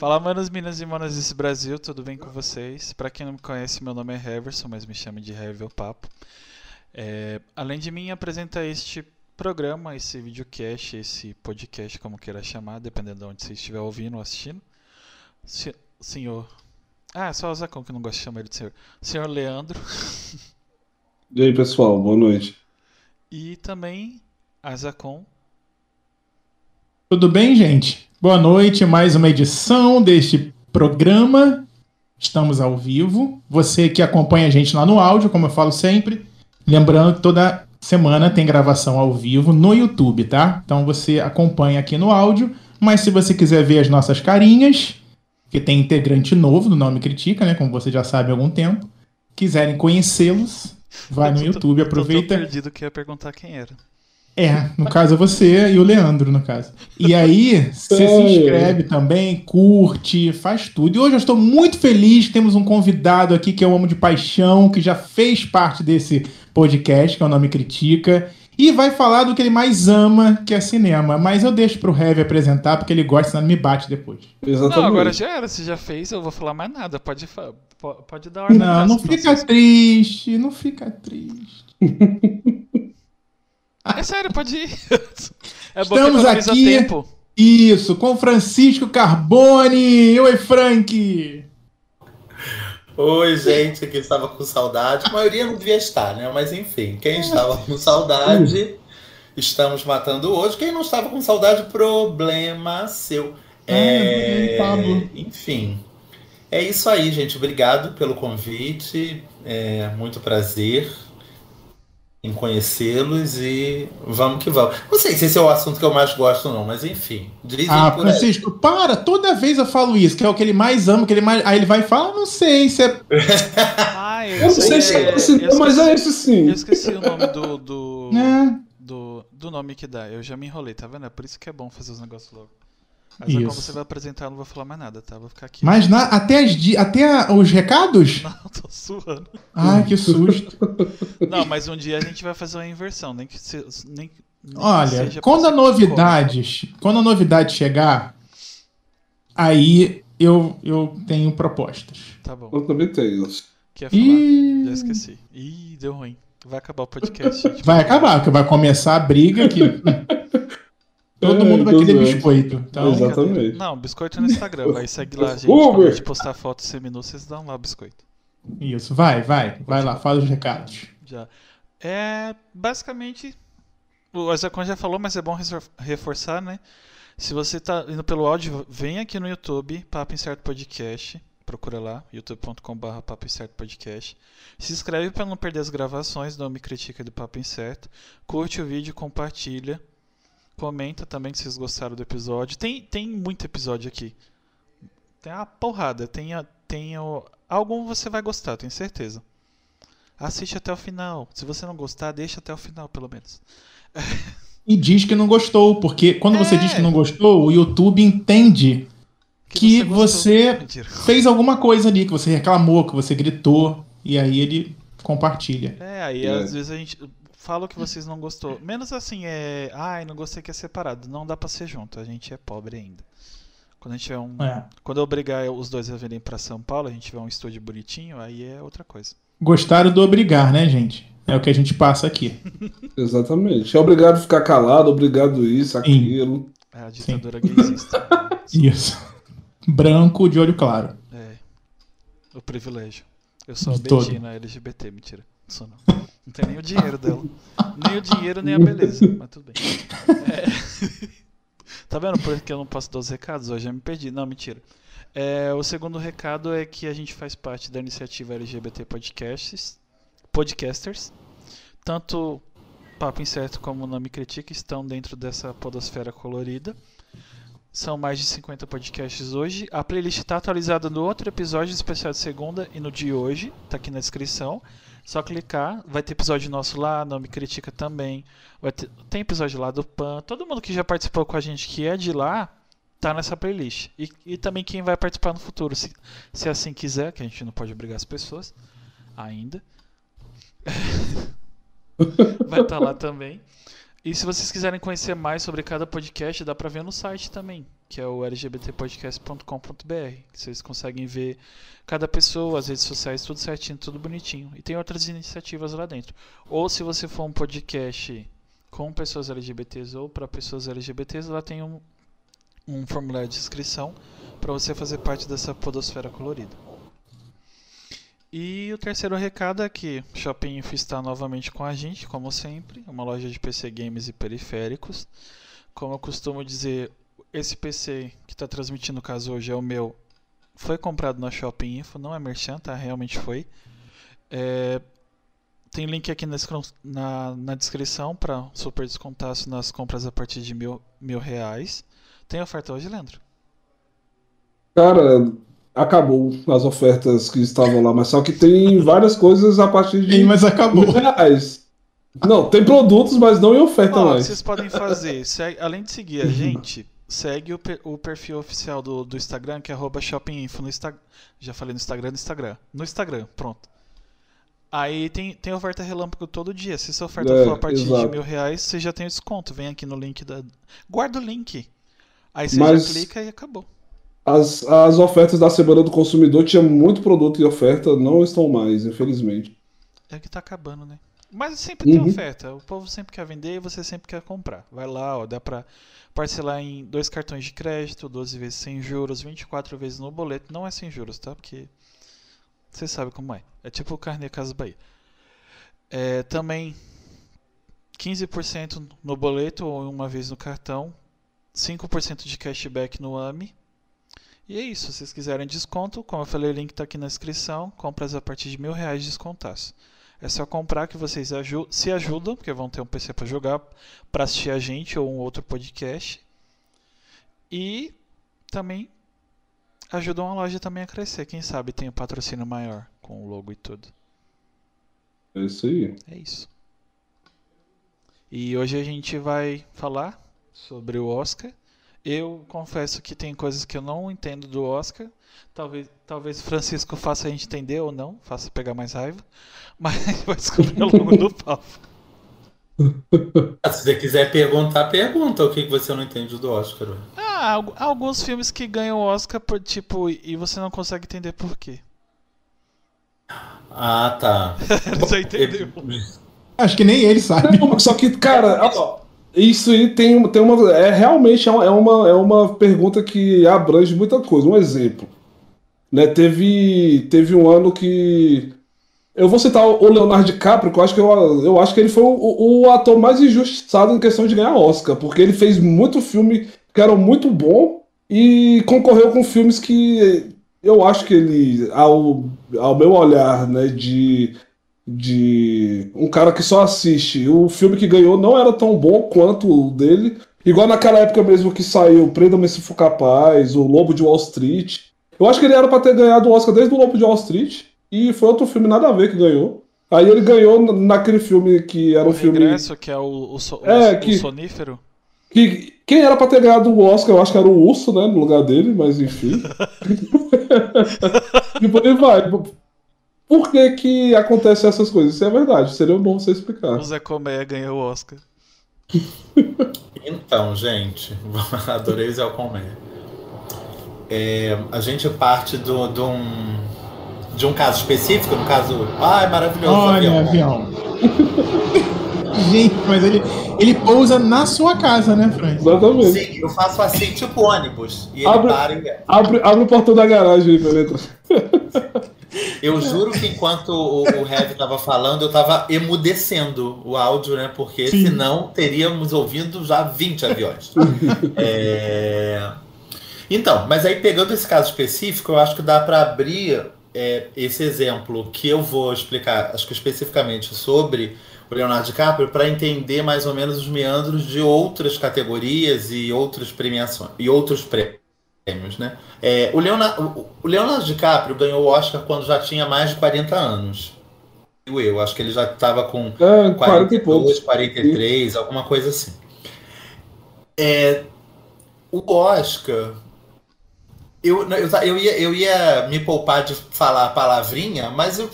Fala, manos, minas e manas desse Brasil, tudo bem com vocês? Pra quem não me conhece, meu nome é Heverson, mas me chama de Hevel Papo. É, além de mim, apresenta este programa, esse videocast, esse podcast, como queira chamar, dependendo de onde você estiver ouvindo ou assistindo. Se- senhor. Ah, só o Zacão que não gosta de chamar ele de senhor. Senhor Leandro. E aí, pessoal, boa noite. E também a Zacon. Tudo bem, gente? Boa noite, mais uma edição deste programa. Estamos ao vivo. Você que acompanha a gente lá no áudio, como eu falo sempre, lembrando que toda semana tem gravação ao vivo no YouTube, tá? Então você acompanha aqui no áudio, mas se você quiser ver as nossas carinhas, que tem integrante novo do Nome Critica, né, como você já sabe há algum tempo, quiserem conhecê-los, vai Eu no tô- YouTube, tô tão aproveita. perdido que ia perguntar quem era. É, no caso é você e o Leandro, no caso. E aí, você se inscreve também, curte, faz tudo. E hoje eu estou muito feliz, temos um convidado aqui que eu amo de paixão, que já fez parte desse podcast, que é o Nome Critica, e vai falar do que ele mais ama, que é cinema. Mas eu deixo pro Heavy apresentar, porque ele gosta, senão ele me bate depois. Exatamente. Não, agora já era, você já fez, eu vou falar mais nada. Pode, pode dar ordem. Não, não fica vocês- triste, não fica triste. É sério, pode ir. É bom Estamos aqui. tempo. Isso, com Francisco Carbone. Oi, Frank. Oi, gente, que estava com saudade. A maioria não devia estar, né? Mas enfim, quem estava com saudade, estamos matando hoje. Quem não estava com saudade, problema seu. É, Pablo. enfim, é isso aí, gente. Obrigado pelo convite. É muito prazer em conhecê-los e vamos que vamos. Não sei se esse é o assunto que eu mais gosto, não, mas enfim. Dizem Ah, por aí. Francisco, para! Toda vez eu falo isso, que é o que ele mais ama, que ele mais. Aí ele vai e fala, não sei se é. Ah, eu, Eu não sei se é esse, mas é esse sim. Eu esqueci o nome do, do, É. do, do nome que dá. Eu já me enrolei, tá vendo? É por isso que é bom fazer os negócios logo. Mas agora Isso. você vai apresentar, eu não vou falar mais nada, tá? Vou ficar aqui. Mas na- até, as até os recados? Não, tô suando. Ai, que susto. Não, mas um dia a gente vai fazer uma inversão, nem que se, nem, nem que Olha, seja quando a ser novidade. Quando a novidade chegar, aí eu, eu tenho propostas. Tá bom. Eu também tenho. Quer falar? E. Já esqueci. Ih, deu ruim. Vai acabar o podcast, gente. Vai acabar, porque vai começar a briga aqui. Todo É, mundo vai querer biscoito. Então. Exatamente. Não, biscoito no Instagram. Vai segue lá, gente. Quando a gente postar foto seminu, vocês dão lá o biscoito. isso, vai, vai. Vai lá, fala os recados. Já. É basicamente. O Azacon já falou, mas é bom reforçar, né? Se você tá indo pelo áudio, vem aqui no YouTube, Papo Incerto Podcast. Procura lá, youtube.com.br Papo Incerto Podcast. Se inscreve para não perder as gravações do Me Critica do Papo Incerto. Curte o vídeo, compartilha. Comenta também se vocês gostaram do episódio. Tem, tem muito episódio aqui. Tem uma porrada. Tem, a- tem o, algum você vai gostar, tenho certeza. Assiste até o final. Se você não gostar, deixa até o final, pelo menos. E diz que não gostou, porque quando você É. diz que não gostou, o YouTube entende Que gostou. você- Mentira. fez alguma coisa ali, que você reclamou, que você gritou, e aí ele compartilha. É, aí É. às vezes a gente fala que vocês não gostou. Menos assim, é. Ai, não gostei que é separado. Não dá pra ser junto, a gente é pobre ainda. Quando a gente tiver um. É. Quando eu obrigar os dois a virem pra São Paulo, a gente tiver um estúdio bonitinho, aí é outra coisa. Gostaram do obrigar, né, gente? É o que a gente passa aqui. Exatamente. É obrigado a ficar calado, obrigado isso, aquilo. É a ditadura gaysista. Isso. Branco de olho claro. É. O privilégio. Eu sou a. Betina LGBT, mentira. Não não. Tem nem o dinheiro dela. Nem o dinheiro, nem a beleza. Mas tudo bem. É. Tá vendo por que eu não posso dar os recados? Hoje eu me perdi. Não, mentira. É, o segundo recado é que a gente faz parte da iniciativa LGBT Podcasts, Podcasters. Tanto Papo Incerto como Nome Critica estão dentro dessa podosfera colorida. São mais de 50 podcasts hoje. A playlist está atualizada no outro episódio especial de segunda e no de hoje. Tá aqui na descrição. Só clicar. Vai ter episódio nosso lá, não me critica também. Vai ter, tem episódio lá do Pan. Todo mundo que já participou com a gente que é de lá tá nessa playlist. E, e também quem vai participar no futuro, se, se assim quiser, que a gente não pode obrigar as pessoas ainda. vai estar lá também. E se vocês quiserem conhecer mais sobre cada podcast, dá pra ver no site também. Que é o lgbtpodcast.com.br. Vocês conseguem ver cada pessoa, as redes sociais, tudo certinho, tudo bonitinho. E tem outras iniciativas lá dentro. Ou se você for um podcast com pessoas LGBTs ou para pessoas LGBTs, lá tem um, um formulário de inscrição para você fazer parte dessa podosfera colorida. E o terceiro recado é que Shopping Info está novamente com a gente, como sempre, uma loja de PC games e periféricos. Como eu costumo dizer, esse PC que está transmitindo o caso hoje é o meu. Foi comprado na Shopping Info, não é merchan, tá? Realmente foi. É, tem link aqui na, na, na descrição para super descontaço nas compras a partir de mil, mil reais. Tem oferta hoje, Leandro? Cara, acabou as ofertas que estavam lá, mas só que tem várias coisas a partir de Sim, mas acabou. mil reais. Não, tem produtos, mas não em oferta mais. vocês podem fazer, além de seguir a gente, segue o, o perfil oficial do, do Instagram, que é arroba shoppinginfo no Instagram. Já falei no Instagram, no Instagram. No Instagram, pronto. Aí tem, tem oferta relâmpago todo dia. Se essa oferta É, for a partir de exato. mil reais, você já tem o desconto. Vem aqui no link da. Guarda o link. Aí você Mas- já clica e acabou. As, as ofertas da Semana do Consumidor tinha muito produto em oferta, não estão mais, infelizmente. É que tá acabando, né? Mas sempre tem Uhum. oferta. O povo sempre quer vender e você sempre quer comprar. Vai lá, ó, dá pra parcelar em dois cartões de crédito, 12 vezes sem juros, 24 vezes no boleto. Não é sem juros, tá? Porque você sabe como é. É tipo o Carnê Casa Bahia. É, também 15% no boleto ou uma vez no cartão, 5% de cashback no AMI. E é isso, se vocês quiserem desconto, como eu falei, o link tá aqui na descrição, compras a partir de mil reais de descontaço. É só comprar que vocês aju se ajudam, porque vão ter um PC para jogar, para assistir a gente ou um outro podcast. E também ajudam a loja também a crescer. Quem sabe tem um patrocínio maior com o logo e tudo. É isso aí. É isso. E hoje a gente vai falar sobre o Oscar. Eu confesso que tem coisas que eu não entendo do Oscar. Talvez, talvez Francisco faça a gente entender ou não, faça pegar mais raiva. Mas vai descobrir ao longo do papo. Ah, Se você quiser perguntar, pergunta o que que você não entende do Oscar. Ah, algu- alguns filmes que ganham Oscar, por, tipo, e você não consegue entender por quê. Ah, tá. Você entendeu? Acho que nem ele sabe. Não, Só que, cara, ó, isso aí tem, tem uma. É realmente é uma, é uma, é uma pergunta que abrange muita coisa. Um exemplo. Né, teve, teve um ano que. Eu vou citar o Leonardo DiCaprio, que eu acho que, eu, eu acho que ele foi o, o ator mais injustiçado em questão de ganhar Oscar, porque ele fez muito filme que era muito bom e concorreu com filmes que eu acho que ele, ao, ao meu olhar, né, de de um cara que só assiste. O filme que ganhou não era tão bom quanto o dele. Igual naquela época mesmo que saiu Prenda-me se for capaz, o Lobo de Wall Street. Eu acho que ele era pra ter ganhado o Oscar desde o Lobo de Wall Street. E foi outro filme nada a ver que ganhou. Aí ele ganhou naquele filme que era um O filme. Regresso, que é o, o, so- É, o que- sonífero. Que, quem era pra ter ganhado o Oscar, eu acho que era o Urso, né? No lugar dele, mas enfim. e por aí vai. Por que que acontecem essas coisas? Isso é verdade, seria bom você explicar. O Zé Comé ganhou o Oscar. Então, gente, adorei o Zé Comé. É, a gente parte do, de, um, de um caso específico, no caso. Ai, maravilhoso. Olha, avião. avião. Gente, mas ele, ele pousa na sua casa, né, Fran? Exatamente. Sim, eu faço assim, tipo ônibus. E ele Abre- para e. Abre, abre o portão da garagem aí pra ele entrar. Eu juro que enquanto o, o Heavy tava falando, eu tava emudecendo o áudio, né? Porque Sim. senão teríamos ouvindo já 20 aviões. É, Então, mas aí pegando esse caso específico, eu acho que dá para abrir é, esse exemplo que eu vou explicar, acho que especificamente sobre o Leonardo DiCaprio, para entender mais ou menos os meandros de outras categorias e outras premiações e outros prêmios, né? É, o, Leonardo, o- Leonardo DiCaprio ganhou o Oscar quando já tinha mais de 40 anos. Eu, acho que ele já estava com É, 40 e poucos. 42, 43, alguma coisa assim. É, o Oscar. Eu, eu, eu, ia, eu ia me poupar de falar a palavrinha, mas, eu,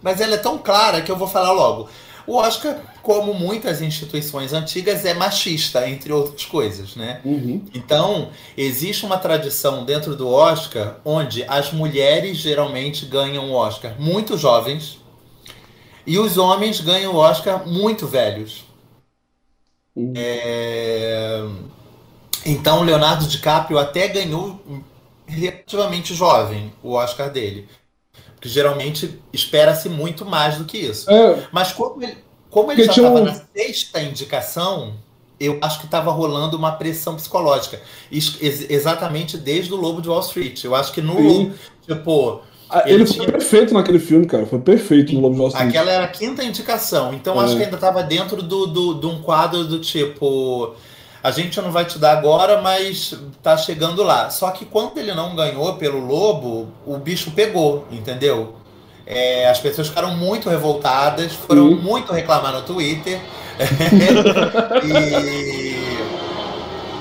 mas ela é tão clara que eu vou falar logo. O Oscar, como muitas instituições antigas, é machista, entre outras coisas, né? Uhum. Então, existe uma tradição dentro do Oscar onde as mulheres geralmente ganham o Oscar muito jovens e os homens ganham o Oscar muito velhos. Uhum. É, Então, Leonardo DiCaprio até ganhou relativamente jovem o Oscar dele. Porque geralmente espera-se muito mais do que isso. É, Mas como ele, como ele já estava um- na sexta indicação, eu acho que estava rolando uma pressão psicológica. Ex- exatamente desde o Lobo de Wall Street. Eu acho que no Sim. Tipo, ah, Ele ele tinha- foi perfeito naquele filme, cara. Foi perfeito no Lobo de Wall Street. aquela era a quinta indicação. Então É. acho que ainda estava dentro do, do, de um quadro do tipo. A gente não vai te dar agora, mas tá chegando lá. Só que quando ele não ganhou pelo Lobo, o bicho pegou, entendeu? É, as pessoas ficaram muito revoltadas, foram Sim. muito reclamar no Twitter. e,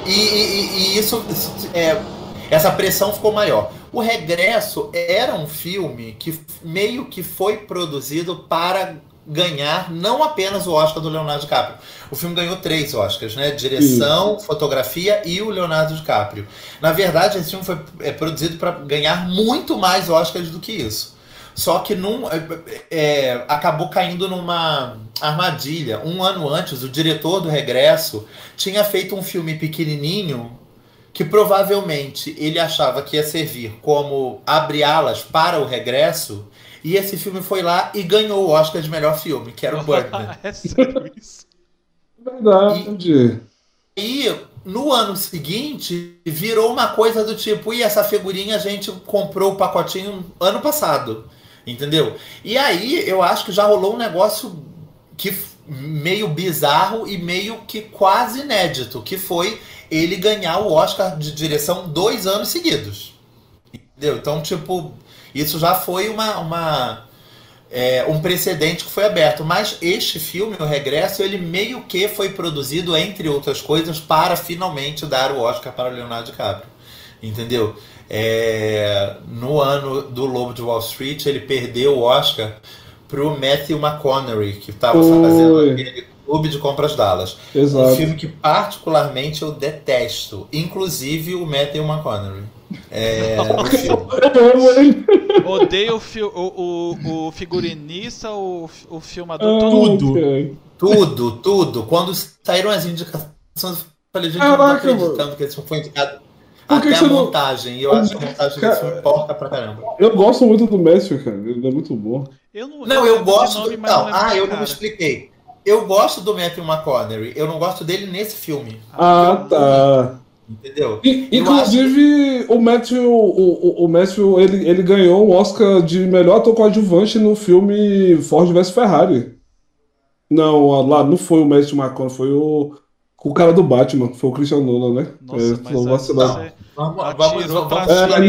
e, e- e isso, isso, é, essa pressão ficou maior. O Regresso era um filme que meio que foi produzido para ganhar não apenas o Oscar do Leonardo DiCaprio. O filme ganhou três Oscars, né? Direção, fotografia e o Leonardo DiCaprio. Na verdade, esse filme foi é, produzido para ganhar muito mais Oscars do que isso. Só que num, é, é, acabou caindo numa armadilha. Um ano antes, o diretor do Regresso tinha feito um filme pequenininho que provavelmente ele achava que ia servir como abre alas para o regresso. E esse filme foi lá e ganhou o Oscar de melhor filme, que era o Birdman. é sério isso? Verdade. E no ano seguinte virou uma coisa do tipo, e essa figurinha a gente comprou o pacotinho ano passado, entendeu? E aí eu acho que já rolou um negócio que meio bizarro e meio que quase inédito, que foi ele ganhar o Oscar de direção dois anos seguidos. Entendeu? Então, tipo, isso já foi uma, uma é, um precedente que foi aberto. Mas este filme, O Regresso, ele meio que foi produzido, entre outras coisas, para finalmente dar o Oscar para o Leonardo DiCaprio. Entendeu? É, no ano do Lobo de Wall Street, ele perdeu o Oscar para o Matthew McConaughey, que estava fazendo aquele Clube de Compras Dallas. Um Exato. filme que particularmente eu detesto. Inclusive o Matthew McConaughey. É. Eu ele. Odeio o, fi- o, o, o figurinista, o, o filmador, Ah, Tudo. cara. Tudo, tudo. Quando saíram as indicações, eu falei, gente, eu não tô Caraca, acreditando que esse filme foi indicado. Por que Até a não- montagem. E eu acho que a montagem Cara- desse filme porca pra caramba. Eu gosto muito do Matthew, cara. Ele é muito bom. Eu não, Não, eu lembro gosto nome, do. Não, lembro ah, eu não me expliquei. Eu gosto do Matthew McConaughey. Eu não gosto dele nesse filme. Ah, tá. Entendeu? Eu Inclusive, o Matthew, o, o, o Matthew ele, ele ganhou um Oscar de melhor ator coadjuvante no filme Ford vs Ferrari. Não, lá não foi o Matthew McConaughey, foi o, o cara do Batman, foi o Christian Nolan, né? Nossa, É, mas você Vamos, vamos, vamos, É,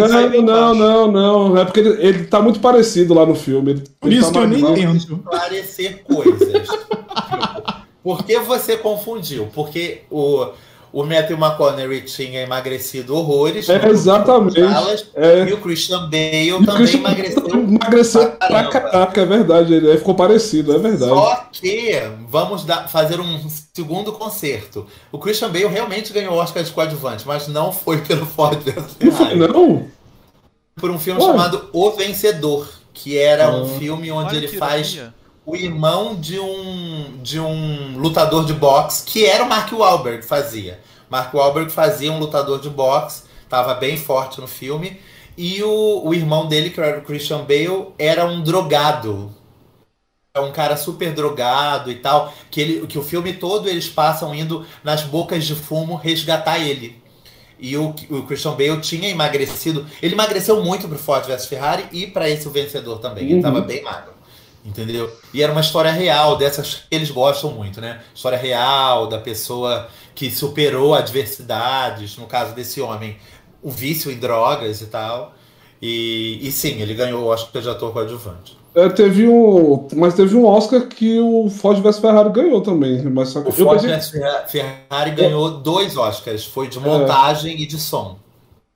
não, não, não, não. É porque ele, ele tá muito parecido lá no filme. Ele, Por ele isso tá que eu nem tento. esclarecer coisas. Por que você confundiu? Porque o, o Matthew McConaughey tinha emagrecido horrores. É, no- exatamente. no Dallas, É. E o Christian Bale E também Christian emagreceu. emagreceu pra caraca, é verdade. Ele aí ficou parecido, é verdade. Só que vamos dar- fazer um segundo concerto. O Christian Bale realmente ganhou o Oscar de coadjuvante, mas não foi pelo Ford Não foi, não? Por um filme Ué. chamado O Vencedor, que era um Ah. filme onde Olha ele que faz ironia. O irmão de um de um lutador de boxe, que era o Mark Wahlberg fazia. Mark Wahlberg fazia um lutador de boxe, estava bem forte no filme, e o, o irmão dele, que era o Christian Bale, era um drogado. É um cara super drogado e tal, que, ele, que o filme todo eles passam indo nas bocas de fumo resgatar ele. E o, o Christian Bale tinha emagrecido. Ele emagreceu muito pro Ford vs Ferrari e para esse o vencedor também. Ele Uhum. estava bem magro. Entendeu? E era uma história real, dessas que eles gostam muito, né? História real da pessoa que superou adversidades, no caso desse homem, o vício em drogas e tal. E, e sim, ele ganhou o Oscar de ator coadjuvante. É, teve um. Mas teve um Oscar que o Ford vs Ferrari ganhou também. Mas só que O Ford pensei- vs Ferra- Ferrari ganhou dois Oscars, foi de montagem e de som.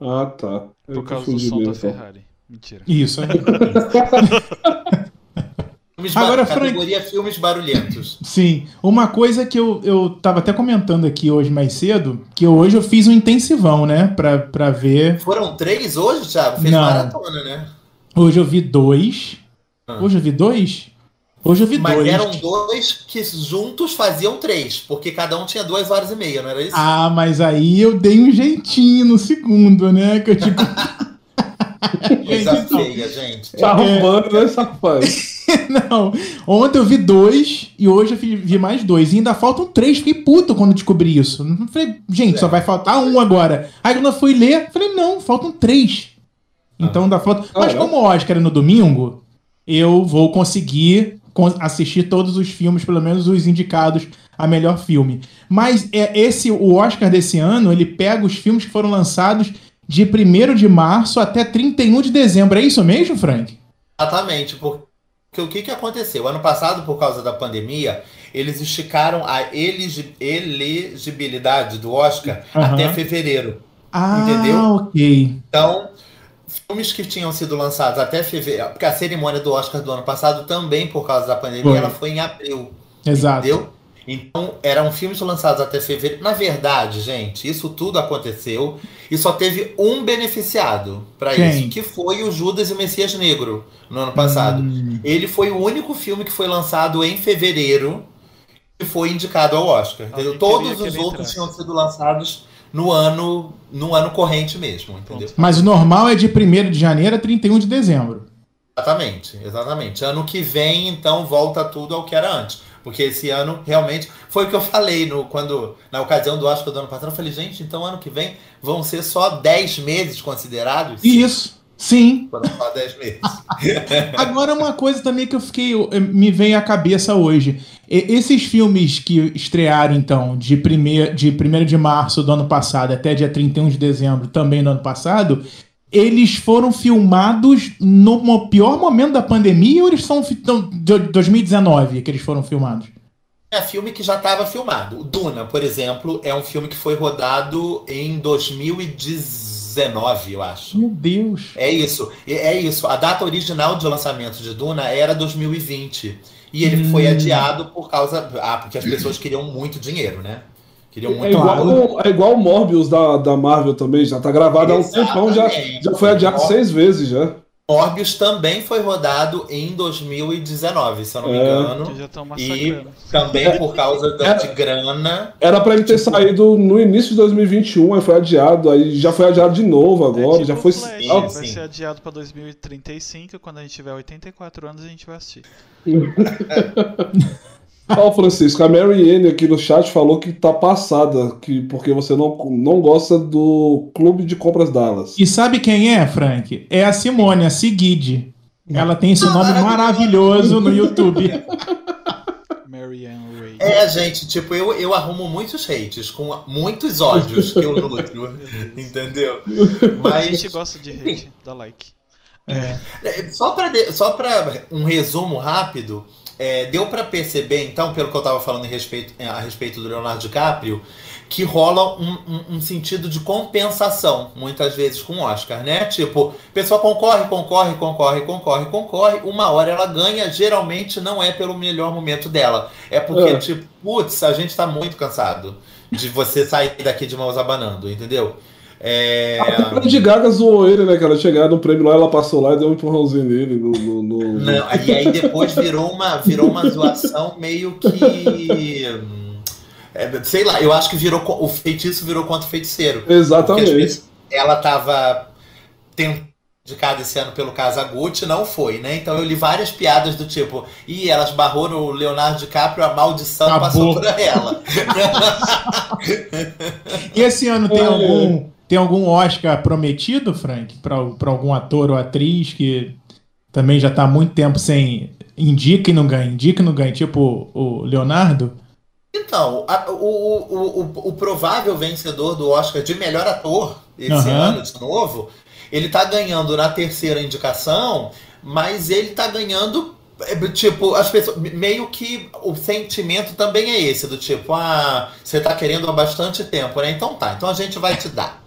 Ah, tá. Eu Por causa do som da. Ferrari. Mentira. Isso, é. Filmes Agora, bar... categoria filmes barulhentos. Sim. Uma coisa que eu, eu tava até comentando aqui hoje mais cedo, que hoje eu fiz um intensivão, né? Pra, pra ver. Foram três hoje, Thiago? Fez Não. maratona, né? Hoje eu vi dois. Ah. Hoje eu vi dois? Hoje eu vi Mas dois. eram dois que juntos faziam três, porque cada um tinha duas horas e meia, não era isso? Ah, mas aí eu dei um jeitinho no segundo, né? Que eu tipo. Coisa então, feia, gente. Tá arrumando, né, safaz? Não, ontem eu vi dois e hoje eu vi mais dois. E ainda faltam três. Fiquei puto quando descobri isso. Falei, gente, só vai faltar um agora. Aí quando eu fui ler, falei, não, faltam três. Então ainda falta. Mas Ah, é? como o Oscar é no domingo, eu vou conseguir con- assistir todos os filmes, pelo menos os indicados a melhor filme. Mas é esse o Oscar desse ano, ele pega os filmes que foram lançados de 1 de março até 31 de dezembro. É isso mesmo, Frank? Exatamente, porque o que, que aconteceu? Ano passado, por causa da pandemia, eles esticaram a elegibilidade do Oscar Aham. até fevereiro. Ah, Entendeu? ok. Então, filmes que tinham sido lançados até fevereiro, porque a cerimônia do Oscar do ano passado também, por causa da pandemia, Foi. ela foi em abril. Exato. Entendeu? Então, eram filmes lançados até fevereiro. Na verdade, gente, isso tudo aconteceu e só teve um beneficiado para isso, que foi o Judas e o Messias Negro no ano passado. Hum, Ele foi o único filme que foi lançado em fevereiro e foi indicado ao Oscar. Alguém Todos os outros entrasse. tinham sido lançados no ano, no ano corrente mesmo, entendeu? Mas o normal é de 1 de janeiro a 31 de dezembro. Exatamente, exatamente. Ano que vem, então, volta tudo ao que era antes. Porque esse ano realmente foi o que eu falei no, quando, na ocasião do Oscar do ano passado. Eu falei, gente, então ano que vem vão ser só 10 meses considerados? Isso. Sim. Foram só 10 meses. Agora uma coisa também que eu fiquei me vem à cabeça hoje. Esses filmes que estrearam então de 1 de, 1 de março do ano passado até dia 31 de dezembro também do ano passado, eles foram filmados no pior momento da pandemia ou eles são de 2019 que eles foram filmados? É filme que já estava filmado. O Duna, por exemplo, é um filme que foi rodado em 2019, eu acho. Meu Deus. É isso, é- isso. A data original de lançamento de Duna era 2020. E ele foi Hum. adiado por causa. Ah, porque as pessoas queriam muito dinheiro, né? Queriam É muito igual, é igual o Morbius da, da Marvel também, já tá gravado há um tempão, já, já foi adiado seis vezes já. Morbius também foi rodado em 2019, se eu não me É. engano. E também por causa da, É. de grana. Era pra ele ter saído no início de 2021, aí foi adiado, aí já foi adiado de novo agora, É já tipo foi. Flash, Ah, vai sim. ser adiado pra 2035, quando a gente tiver 84 anos a gente vai assistir. Ó, Francisco, a Mary Anne aqui no chat falou que tá passada, que, porque você não, não gosta do Clube de Compras Dallas. E sabe quem é, Frank? É a Simone, a Sigid. Ela tem esse nome maravilhoso no YouTube. Mary Ann Ray. É, gente, tipo, eu, eu arrumo muitos hates, com muitos ódios que eu nutro. entendeu? A gente Mas gosta de hate, dá like. É. É, Só para só pra um resumo rápido, é, deu para perceber, então, pelo que eu estava falando respeito, a respeito do Leonardo DiCaprio, que rola um, um- um sentido de compensação, muitas vezes, com o Oscar, né? Tipo, a pessoa concorre, concorre, concorre, concorre, concorre, uma hora ela ganha, geralmente não é pelo melhor momento dela. É porque, É. tipo, putz, a gente tá muito cansado de você sair daqui de mãos abanando, entendeu? É... A Lady Gaga zoou ele, né? Que ela chegar no prêmio lá, ela passou lá e deu um empurrãozinho nele no. no- no- Não, e aí depois virou uma, virou uma zoação meio que. é, sei lá, eu acho que virou. O feitiço virou contra o feiticeiro. Exatamente. vezes ela tava tendo indicada esse ano pelo Casagutti, não foi, né? Então eu li várias piadas do tipo, ih, ela esbarrou no Leonardo DiCaprio, a maldição Acabou. passou por ela. E esse ano tem É. algum, tem algum Oscar prometido, Frank? Pra algum ator ou atriz que também já tá há muito tempo sem. Indica e não ganha, indica e não ganha. Tipo o Leonardo. Então, a- o, o, o, o provável vencedor do Oscar de melhor ator esse Aham. ano, de novo, ele tá ganhando na terceira indicação, mas ele tá ganhando. é, Tipo, as pessoas. Meio que o sentimento também é esse, do tipo, ah, você tá querendo há bastante tempo, né? Então tá, então a gente vai te dar.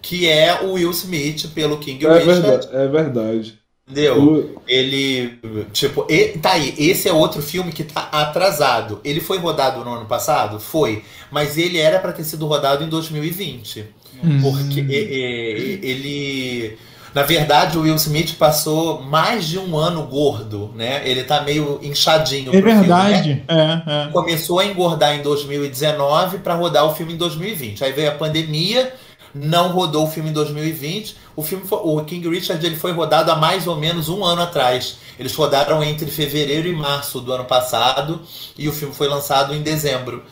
Que é o Will Smith pelo King É Richard. verdade, é verdade. Entendeu? Ele, tipo, e, tá aí, esse é outro filme que tá atrasado. Ele foi rodado no ano passado? Foi. Mas ele era para ter sido rodado em 2020. Hum. Porque e- e- ele. Na verdade, o Will Smith passou mais de um ano gordo, né? Ele tá meio inchadinho. É pro filme, né? verdade. É, é. Começou a engordar em 2019 para rodar o filme em 2020. Aí veio a pandemia, não rodou o filme em 2020. O filme foi- o King Richard ele foi rodado há mais ou menos um ano atrás. Eles rodaram entre fevereiro e março do ano passado e o filme foi lançado em dezembro.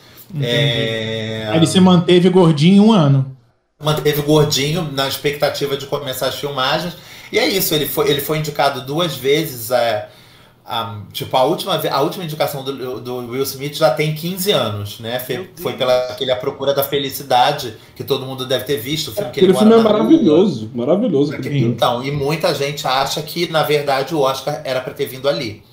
É, Ele se manteve gordinho um ano. manteve gordinho na expectativa de começar as filmagens. E é isso, ele foi, ele foi indicado duas vezes. é, a, tipo, a última, a última indicação do, do Will Smith já tem 15 anos, né? Foi, foi pela aquele A Procura da Felicidade, que todo mundo deve ter visto. O filme que ele Aquele filme é na rua. maravilhoso, maravilhoso. Então, e muita gente acha que, na verdade, o Oscar era para ter vindo ali.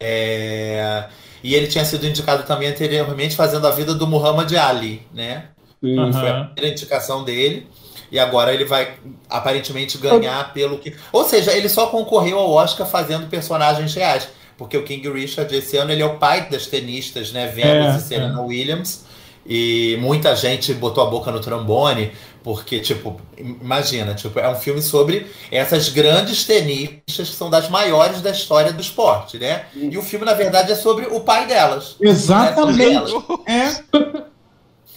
É, E ele tinha sido indicado também anteriormente fazendo a vida do Muhammad Ali, né? Aham. Foi a primeira indicação dele. E agora ele vai aparentemente ganhar pelo que. Ou seja, ele só concorreu ao Oscar fazendo personagens reais. Porque o King Richard, esse ano, ele é o pai das tenistas, né? Venus É, e Serena Williams. E muita gente botou a boca no trombone, porque, tipo, imagina, tipo, é um filme sobre essas grandes tenistas que são das maiores da história do esporte, né? E o filme, na verdade, é sobre o pai delas. Exatamente. Não é. É.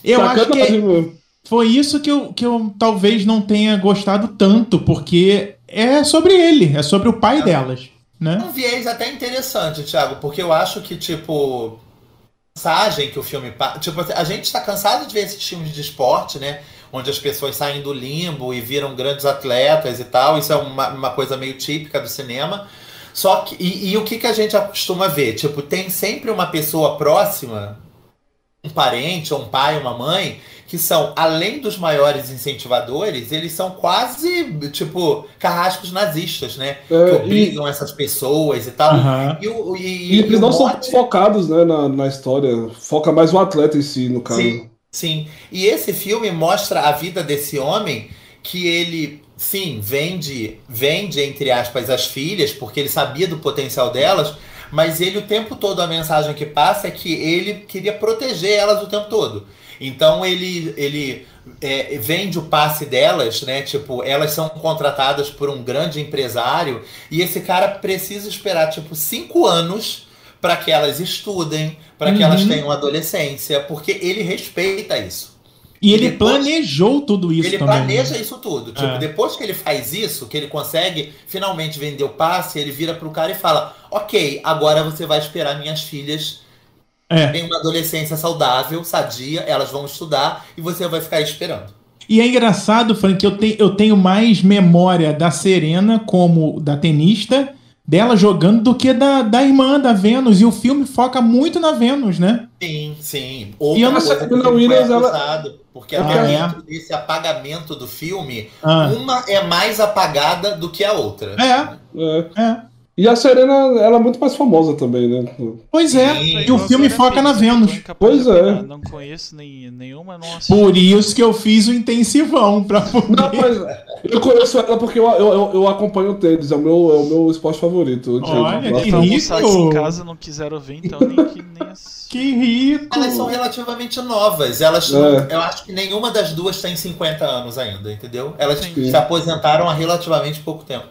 Eu acho que mano. Foi isso que eu, que eu talvez não tenha gostado tanto, porque é sobre ele, é sobre o pai delas, né? um viés até interessante, Thiago, porque eu acho que, tipo, a mensagem que o filme. Tipo, a gente tá cansado de ver esses filmes de esporte, né? Onde as pessoas saem do limbo e viram grandes atletas e tal. Isso é uma, uma coisa meio típica do cinema. Só que. E, e o que, que a gente costuma ver? Tipo, tem sempre uma pessoa próxima, um parente, ou um pai, uma mãe, que são, além dos maiores incentivadores, eles são quase, tipo, carrascos nazistas, né? que É, e, obrigam essas pessoas e tal. Aham. E, o- e, e eles e não são mote- focados né, na, na história. Foca mais o atleta em si, no caso. Sim, sim. E esse filme mostra a vida desse homem que ele, sim, vende, vende, entre aspas, as filhas, porque ele sabia do potencial delas, mas ele o tempo todo, a mensagem que passa é que ele queria proteger elas o tempo todo. Então ele, ele é, vende o passe delas, né? Tipo, elas são contratadas por um grande empresário e esse cara precisa esperar, tipo, cinco anos para que elas estudem, para que Uhum. elas tenham adolescência, porque ele respeita isso. E ele depois- planejou tudo isso ele também. né? planeja isso tudo. Tipo, É. depois que ele faz isso, que ele consegue finalmente vender o passe, ele vira pro cara e fala: Ok, agora você vai esperar minhas filhas É. terem uma adolescência saudável, sadia, elas vão estudar e você vai ficar esperando. E é engraçado, Frank, que eu, te- eu tenho mais memória da Serena como da tenista, dela jogando, do que da, da irmã, da Vênus. E o filme foca muito na Vênus, né? Sim, sim. E eu Outra não coisa que Serena foi Williams, ela- acusado, porque Ah, é? dentro desse apagamento do filme, Ah, uma é mais apagada do que a outra. é, É. é. E a Serena, ela é muito mais famosa também, né? Pois é. Sim. E o filme foca na Vênus. Pois é. Não conheço nem, nenhuma, não assisti. Por isso que eu fiz o intensivão pra poder. Não, mas eu conheço ela porque eu, eu, eu, eu acompanho o tênis, é o meu, é o meu esporte favorito. Olha, que rico. em casa não quiseram vir, então nem que nem assisti. Que rico! Elas são relativamente novas. Elas É. não- eu acho que nenhuma das duas tem 50 anos ainda, entendeu? Elas Sim. se aposentaram há relativamente pouco tempo.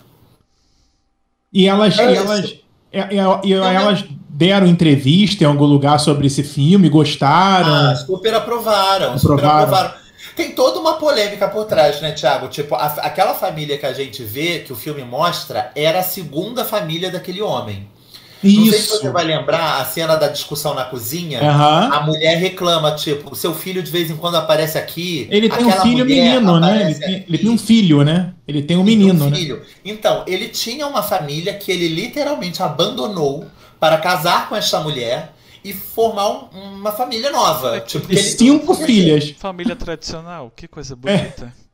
E elas, É elas, e, e- e elas deram entrevista em algum lugar sobre esse filme, gostaram. Ah, super aprovaram, super Aprovaram. aprovaram. Tem toda uma polêmica por trás, né, Thiago? Tipo, a- aquela família que a gente vê, que o filme mostra, era a segunda família daquele homem. Não sei se Isso. você vai lembrar a cena da discussão na cozinha. Aham. A mulher reclama, tipo, seu filho de vez em quando aparece aqui. Ele tem um filho menino, né? Ele tem, ele tem um filho, né? Ele tem um Ele tem menino, um né? filho. Então, ele tinha uma família que ele literalmente abandonou para casar com esta mulher e formar um- uma família nova. Tipo, que E ele- cinco filhas. Família tradicional, que coisa bonita. Sim,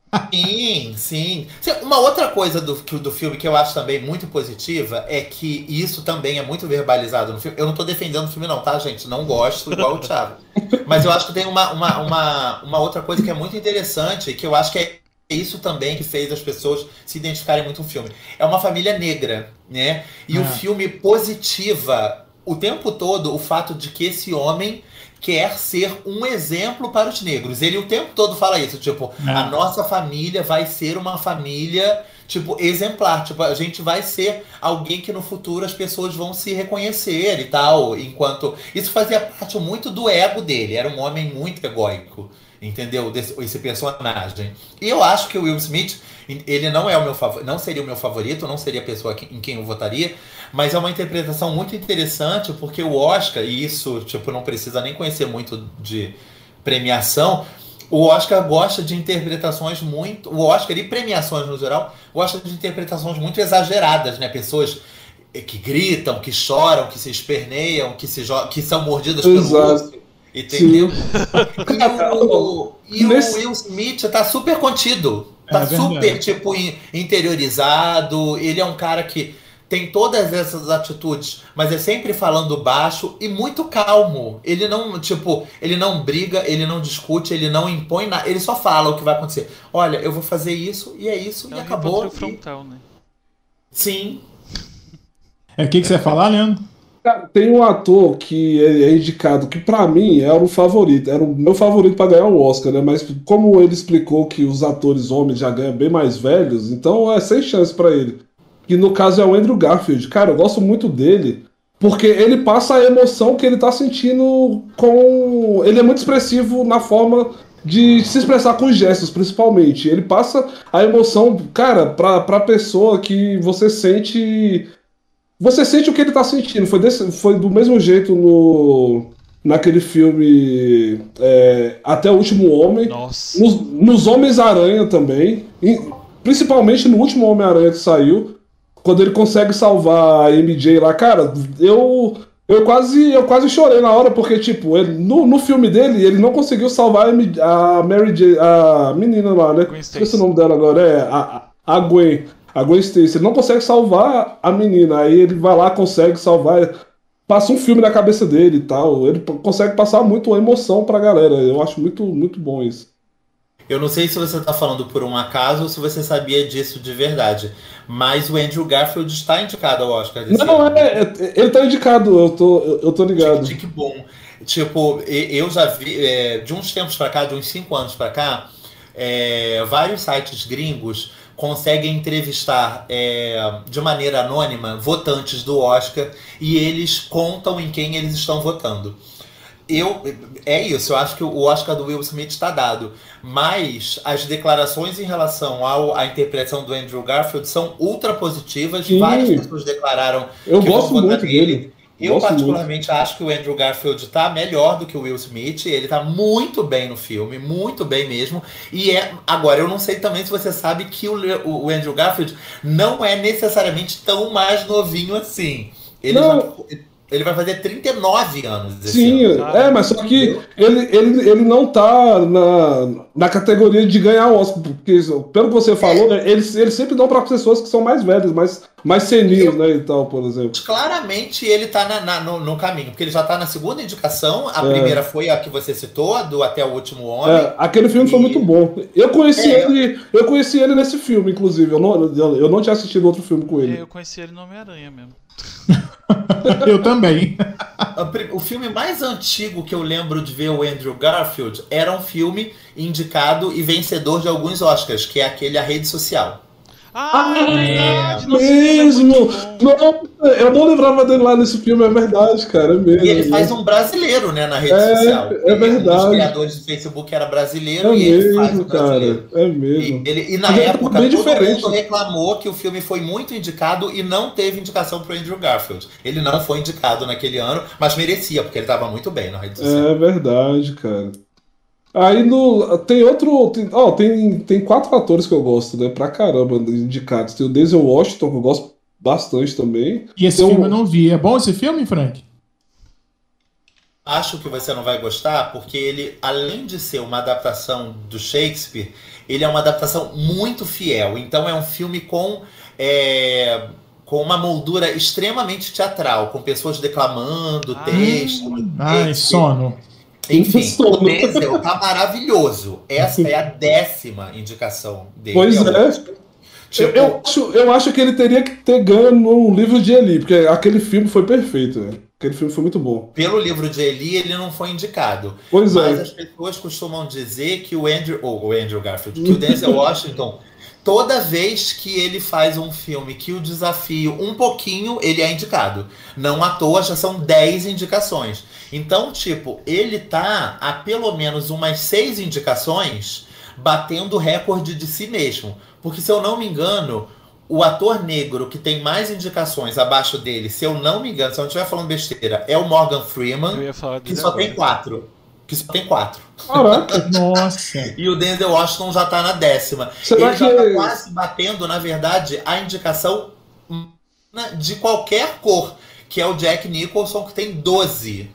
sim. Sim, Uma outra coisa do, do filme que eu acho também muito positiva é que isso também é muito verbalizado no filme. Eu não tô defendendo o filme, não, tá, gente? Não gosto, igual o Thiago. Mas eu acho que tem uma, uma, uma, uma outra coisa que é muito interessante, que eu acho que é isso também que fez as pessoas se identificarem muito com o filme. É uma família negra, né? E Ah. o filme positiva o tempo todo o fato de que esse homem quer ser um exemplo para os negros. Ele o tempo todo fala isso, tipo, É. a nossa família vai ser uma família tipo exemplar, tipo, a gente vai ser alguém que no futuro as pessoas vão se reconhecer e tal, enquanto isso fazia parte muito do ego dele, era um homem muito egóico, entendeu? Desse, esse personagem. E eu acho que o Will Smith, ele não é o meu favorito, não seria o meu favorito, não seria a pessoa que- em quem eu votaria, mas é uma interpretação muito interessante porque o Oscar, e isso, tipo, não precisa nem conhecer muito de premiação, o Oscar gosta de interpretações muito. O Oscar e premiações no geral gosta de interpretações muito exageradas, né? Pessoas que gritam, que choram, que se esperneiam, que, se que são mordidas pelo. Entendeu? E o, e o Will Smith tá super contido. Tá É verdade. super, tipo, in- interiorizado. Ele é um cara que tem todas essas atitudes, mas é sempre falando baixo e muito calmo. Ele não, tipo, ele não briga, ele não discute, ele não impõe nada, ele só fala o que vai acontecer. Olha, eu vou fazer isso e é isso É e acabou. E- frontal, né? Sim. É o que, que você ia falar, Leandro? Cara, tem um ator que é é indicado que pra mim era o favorito, era o meu favorito pra ganhar o Oscar, né? Mas como ele explicou que os atores homens já ganham bem mais velhos, então é sem chance pra ele. Que no caso é o Andrew Garfield. Cara, eu gosto muito dele porque ele passa a emoção que ele tá sentindo com. Ele é muito expressivo na forma de se expressar com gestos, principalmente. Ele passa a emoção, cara, pra, pra pessoa que você sente. Você sente o que ele tá sentindo. Foi, desse- foi do mesmo jeito no. Naquele filme é, Até o Último Homem. Nossa. Nos, nos Homens-Aranha também. E, principalmente no último Homem-Aranha que saiu. Quando ele consegue salvar a MJ lá, cara, eu. Eu quase, eu quase chorei na hora, porque, tipo, ele- no, no filme dele, ele não conseguiu salvar a, a Mary J. a menina lá, né? Esqueci Stacy. o nome dela agora, é a a Gwen. A Gwen Stacy. Ele não consegue salvar a menina, aí ele vai lá, consegue salvar. Passa um filme na cabeça dele e tal. Ele consegue passar muito emoção pra galera. Eu acho muito, muito bom isso. Eu não sei se você tá falando por um acaso ou se você sabia disso de verdade. Mas o Andrew Garfield está indicado ao Oscar Não, ano. é, é- ele tá indicado, eu tô, eu, tô ligado. Tic, tic, bom. Tipo, eu já vi, é, de uns tempos pra cá, de uns cinco anos pra cá, é, vários sites gringos conseguem entrevistar é, de maneira anônima votantes do Oscar e eles contam em quem eles estão votando. Eu, é isso, eu acho que o Oscar do Will Smith está dado. Mas as declarações em relação ao, à interpretação do Andrew Garfield são ultra positivas. Sim. Várias pessoas declararam Eu que vão gosto votar muito nele. dele. Eu, Gosto particularmente, acho que o Andrew Garfield tá melhor do que o Will Smith. Ele tá muito bem no filme, muito bem mesmo. E é. Agora, eu não sei também se você sabe que o o Andrew Garfield não é necessariamente tão mais novinho assim. Ele, Não. já- ele vai fazer 39 anos esse Sim, ano. É, mas só que ele, ele, ele não tá na, na categoria de ganhar o Oscar, porque pelo que você falou, né, eles, eles sempre dão para pessoas que são mais velhas, mais, mais seniles, né, e tal, por exemplo. Claramente ele tá na- na- no, no caminho, porque ele já tá na segunda indicação. A É. primeira foi a que você citou, do Até o Último Homem. É, aquele filme foi E- muito bom. Eu conheci É. ele, eu conheci ele nesse filme, inclusive. Eu não, eu, eu não tinha assistido outro filme com ele. Eu conheci ele no Homem-Aranha mesmo. Eu também. O filme mais antigo que eu lembro de ver o Andrew Garfield era um filme indicado e vencedor de alguns Oscars, que é aquele A Rede Social. Ah, é verdade! Mesmo! é. Não, eu não lembrava dele lá nesse filme, é verdade, cara, é mesmo. E ele faz um brasileiro, né, na rede É, social. é Um verdade. dos criadores do Facebook era brasileiro É e ele faz um mesmo, cara, brasileiro. é E, mesmo. ele- e na Mas é época todo diferente. mundo reclamou que o filme foi muito indicado e não teve indicação pro Andrew Garfield. Ele não foi indicado naquele ano, mas merecia, porque ele estava muito bem na rede social. É verdade, cara. Aí no. Tem outro. Tem, ó, tem, tem quatro atores que eu gosto, né? Pra caramba, indicados. Tem o Denzel Washington, que eu gosto bastante também. E esse Tem um- filme eu não vi. É bom esse filme, Frank? Acho que você não vai gostar, porque ele, além de ser uma adaptação do Shakespeare, ele é uma adaptação muito fiel. Então é um filme com, é, com uma moldura extremamente teatral, com pessoas declamando Ah. texto. Ai, Shakespeare. sono. Enfim, o Denzel tá maravilhoso. Essa é a décima indicação dele. Pois o- é. Tipo, eu, eu acho, eu acho que ele teria que ter ganho no livro de Eli, porque aquele filme foi perfeito, né? Aquele filme foi muito bom. Pelo livro de Eli, ele não foi indicado. Pois Mas é. as pessoas costumam dizer que o Andrew, ou o Andrew Garfield, que o Denzel Washington, toda vez que ele faz um filme que o desafio um pouquinho, ele é indicado. Não à toa, já são 10 indicações. Então, tipo, ele tá a pelo menos umas seis indicações batendo o recorde de si mesmo. Porque, se eu não me engano, o ator negro que tem mais indicações abaixo dele, se eu não me engano, se eu não estiver falando besteira, é o Morgan Freeman. Que só tem quatro. Que só tem quatro. Caraca. Nossa. E o Denzel Washington já tá na décima. Será Ele já que- tá quase batendo, na verdade, a indicação de qualquer cor, que é o Jack Nicholson, que tem 12.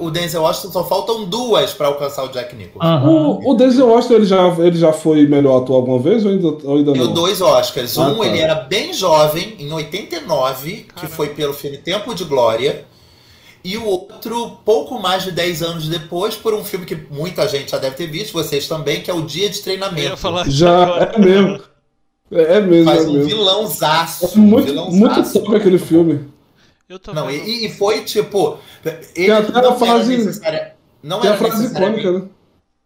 O Denzel Washington só faltam duas pra alcançar o Jack Nicholson. Aham. O, o Denzel Washington, ele já, ele já foi melhor ator alguma vez ou ainda, ou ainda Deu não? dois Oscars. Ah, Um, tá. ele era bem jovem, em 89, que Caramba. foi pelo filme Tempo de Glória. E o outro, pouco mais de 10 anos depois, por um filme que muita gente já deve ter visto, vocês também, que é o Dia de Eu Treinamento. ia falar isso Já agora. é mesmo. É, é mesmo, Faz é um mesmo. vilãozaço. É muito, um vilãozaço. muito top aquele filme. Eu tô Não, e, e foi tipo. Ele até a não frase- era necessária. Não Tem a frase necessariamente, icônica, né?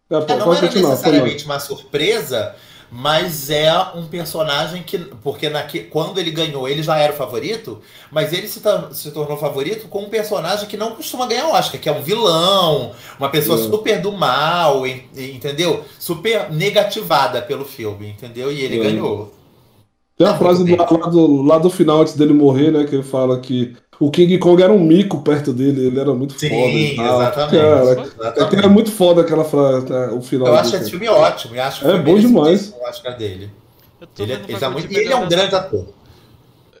É, é, não era necessariamente uma surpresa, mas é um personagem que. Porque naque, quando ele ganhou, ele já era o favorito, mas ele se, se tornou favorito com um personagem que não costuma ganhar Oscar, que é um vilão, uma pessoa É. super do mal, en- entendeu? Super negativada pelo filme, entendeu? E ele ganhou. Tem a Tá frase do, lá, do, lá do final, antes dele morrer, né? Que ele fala que o King Kong era um mico perto dele, ele era muito Sim, foda tal. exatamente. Cara, exatamente. é muito foda aquela frase, o final. Eu acho esse filme ótimo. e acho que É bom demais. merecidíssimo o Oscar dele. Eu tô Ele, é- ele um tá muito, ele é um grande ator.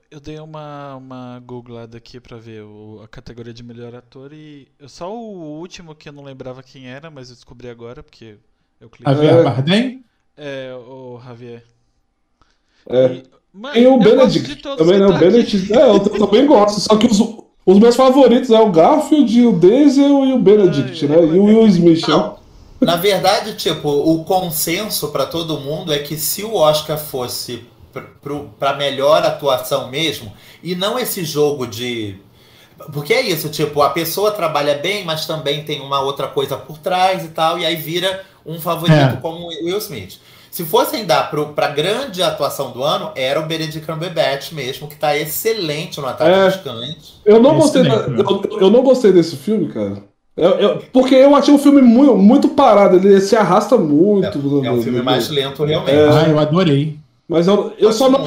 Eu dei uma, uma googlada aqui pra ver o- a categoria de melhor ator e eu- só o último que eu não lembrava quem era, mas eu descobri agora porque eu cliquei. Javier É. Bardem? É, o Javier. É. E, mano, Tem o eu gosto de Benedict todos também, né? O. Benedict. É, eu também gosto. Só que os, os meus favoritos é o Garfield, o Denzel e o Benedict, Ai, né? ai, E o Will Smith, né? Não, na verdade, tipo, o consenso pra todo mundo é que se o Oscar fosse pra melhor atuação mesmo, e não esse jogo de. Porque é isso, tipo, a pessoa trabalha bem, mas também tem uma outra coisa por trás e tal, e aí vira um favorito É. como o Will Smith. Se fossem dar pro, pra grande atuação do ano, era o Benedict Cumberbatch mesmo, que tá excelente no Ataque É. dos Cães. Eu não, gostei da- né? eu, eu não gostei desse filme, cara. Eu- eu- porque eu achei o filme muito, muito parado, ele se arrasta muito. É, é um filme mais lento, realmente. É. Ah, eu adorei. Mas eu, eu só não.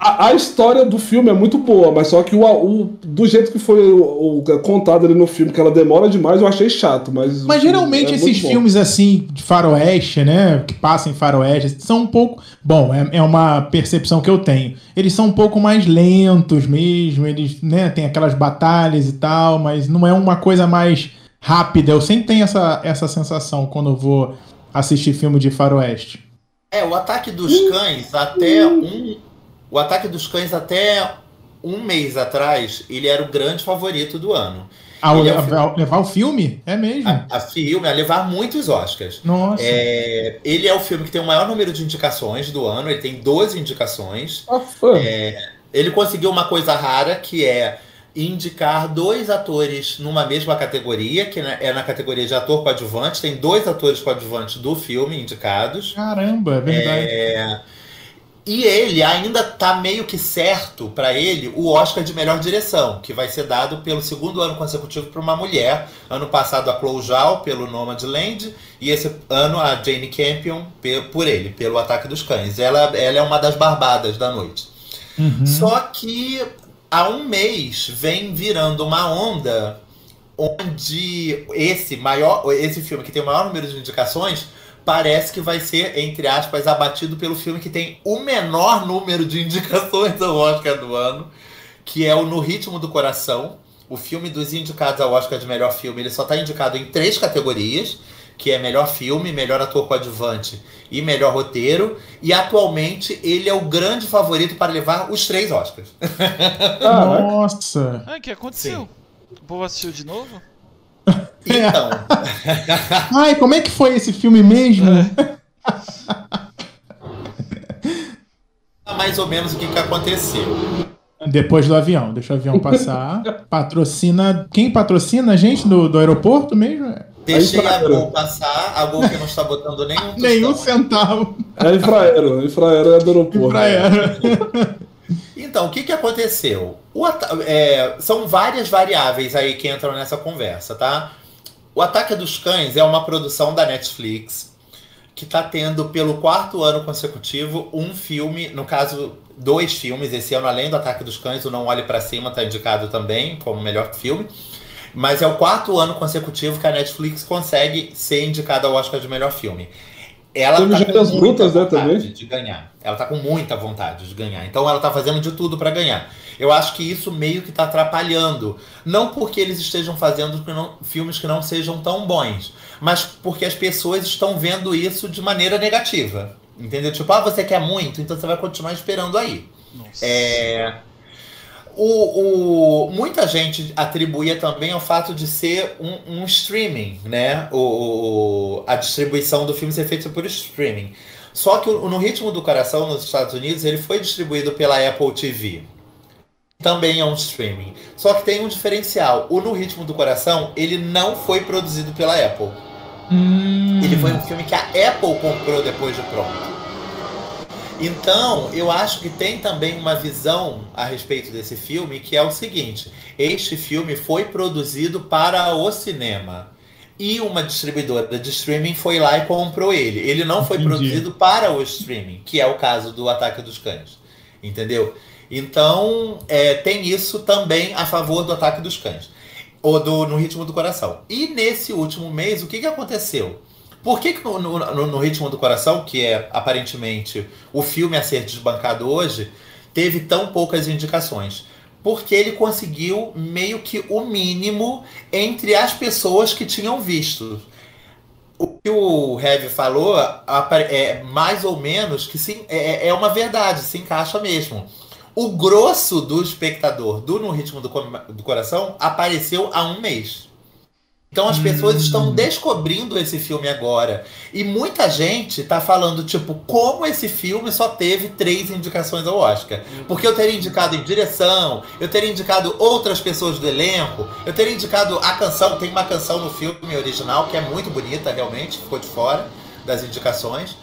A, a história do filme é muito boa, mas só que o, o- do jeito que foi o, o- contado ali no filme, que ela demora demais, eu achei chato. Mas, Mas geralmente é esses filmes assim, de faroeste, né? Que passam em faroeste, são um pouco. Bom, é, é uma percepção que eu tenho. Eles são um pouco mais lentos mesmo, eles, né, tem aquelas batalhas e tal, mas não é uma coisa mais rápida. Eu sempre tenho essa, essa sensação quando eu vou assistir filme de faroeste. É, o ataque dos cães até um. O ataque dos cães até um mês atrás, ele era o grande favorito do ano. Ah, Ele é levar, levar o filme? É mesmo? A, a filme a levar muitos Oscars. Nossa. É, ele é o filme que tem o maior número de indicações do ano, ele tem 12 indicações. Ah, foi. Ele conseguiu uma coisa rara que é indicar dois atores numa mesma categoria, que é na categoria de ator coadjuvante. Tem dois atores coadjuvantes do filme indicados. Caramba, é verdade. É, E ele ainda tá meio que certo pra ele o Oscar de melhor direção, que vai ser dado pelo segundo ano consecutivo para uma mulher. Ano passado a Chloe Zhao pelo Nomadland e esse ano a Jane Campion por ele, pelo Ataque dos Cães. Ela, ela é uma das barbadas da noite. Uhum. Só que há um mês vem virando uma onda onde esse maior, esse filme que tem o maior número de indicações parece que vai ser, entre aspas, abatido pelo filme que tem o menor número de indicações ao Oscar do ano, que é o No Ritmo do Coração. O filme dos indicados ao Oscar de melhor filme, ele só está indicado em três categorias, que é melhor filme, melhor ator coadjuvante e melhor roteiro. E atualmente ele é o grande favorito para levar os três Oscars. Caraca. Nossa. Ah, o que aconteceu? O povo assistiu de novo? Então. Ai, como é que foi esse filme mesmo? mais ou menos o que, que aconteceu. Depois do avião, deixa o avião passar. patrocina. Quem patrocina a gente do, do aeroporto mesmo? Deixei a Gol passar, a Gol que não está botando nenhum tostão. Nenhum centavo. É infraero, infraero é do aeroporto. Infraero. Então, o que, que aconteceu? O é, são várias variáveis aí que entram nessa conversa, tá? O Ataque dos Cães é uma produção da Netflix que está tendo pelo quarto ano consecutivo um filme, no caso, dois filmes esse ano, além do Ataque dos Cães, o Não Olhe para Cima está indicado também como melhor filme. Mas é o quarto ano consecutivo que a Netflix consegue ser indicada ao Oscar de melhor filme. Ela tá com muita lutas, né, também? de ganhar. Ela tá com muita vontade de ganhar. Então ela tá fazendo de tudo para ganhar. Eu acho que isso meio que tá atrapalhando. Não porque eles estejam fazendo filmes que não sejam tão bons, mas porque as pessoas estão vendo isso de maneira negativa. Entendeu? Tipo, ah, você quer muito, então você vai continuar esperando aí. Nossa. É. O, o, muita gente atribuía também ao fato de ser um, um streaming, né? O, o, a distribuição do filme ser feita por streaming. Só que no Ritmo do Coração, nos Estados Unidos, ele foi distribuído pela Apple TV. Também é um streaming. Só que tem um diferencial. O No Ritmo do Coração, ele não foi produzido pela Apple. Hum. Ele foi um filme que a Apple comprou depois de pronto. Então, eu acho que tem também uma visão a respeito desse filme que é o seguinte: este filme foi produzido para o cinema. E uma distribuidora de streaming foi lá e comprou ele. Ele não foi Entendi. produzido para o streaming, que é o caso do Ataque dos Cães. Entendeu? Então, é, tem isso também a favor do Ataque dos Cães. Ou do No Ritmo do Coração. E nesse último mês, o que, que aconteceu? Por que, que no, no, no, Ritmo do Coração, que é aparentemente o filme a ser desbancado hoje, teve tão poucas indicações? Porque ele conseguiu meio que o mínimo entre as pessoas que tinham visto. O que o Heavy falou é mais ou menos que sim, é, é uma verdade, se encaixa mesmo. O grosso do espectador do No Ritmo do, do Coração apareceu há um mês. Então as pessoas hum. estão descobrindo esse filme agora. E muita gente tá falando, tipo, como esse filme só teve três indicações ao Oscar. Porque eu teria indicado em direção, eu teria indicado outras pessoas do elenco, eu teria indicado a canção, tem uma canção no filme original que é muito bonita, realmente, ficou de fora das indicações.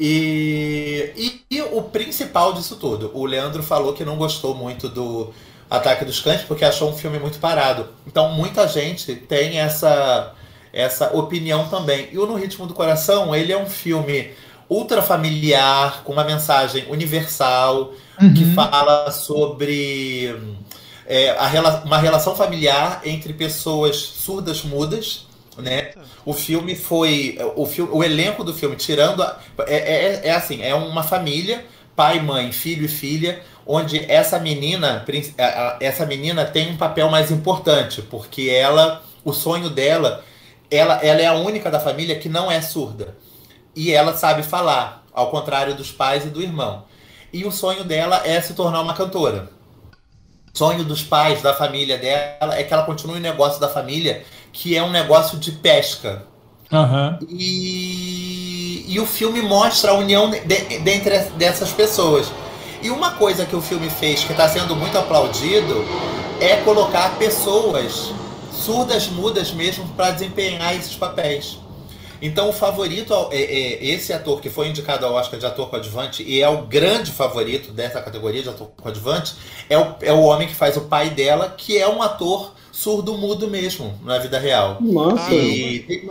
E, e, e o principal disso tudo, o Leandro falou que não gostou muito do Ataque dos Cães porque achou um filme muito parado. Então muita gente tem essa essa opinião também. E o No Ritmo do Coração, ele é um filme ultra familiar, com uma mensagem universal, uhum. que fala sobre é, a, uma relação familiar entre pessoas surdas mudas. Né? O filme foi. O, filme, o elenco do filme, tirando. A, é, é, é assim: é uma família, pai, mãe, filho e filha onde essa menina, essa menina tem um papel mais importante, porque ela, o sonho dela, ela, ela é a única da família que não é surda. E ela sabe falar, ao contrário dos pais e do irmão. E o sonho dela é se tornar uma cantora. O sonho dos pais, da família dela, é que ela continue o negócio da família, que é um negócio de pesca. Uhum. E, e o filme mostra a união de, de, entre dessas pessoas. E uma coisa que o filme fez que está sendo muito aplaudido é colocar pessoas surdas, mudas mesmo, para desempenhar esses papéis. Então o favorito é, é, esse ator que foi indicado ao Oscar de ator coadjuvante e é o grande favorito dessa categoria de ator coadjuvante é o, é o homem que faz o pai dela, que é um ator surdo-mudo mesmo na vida real. Nossa. E,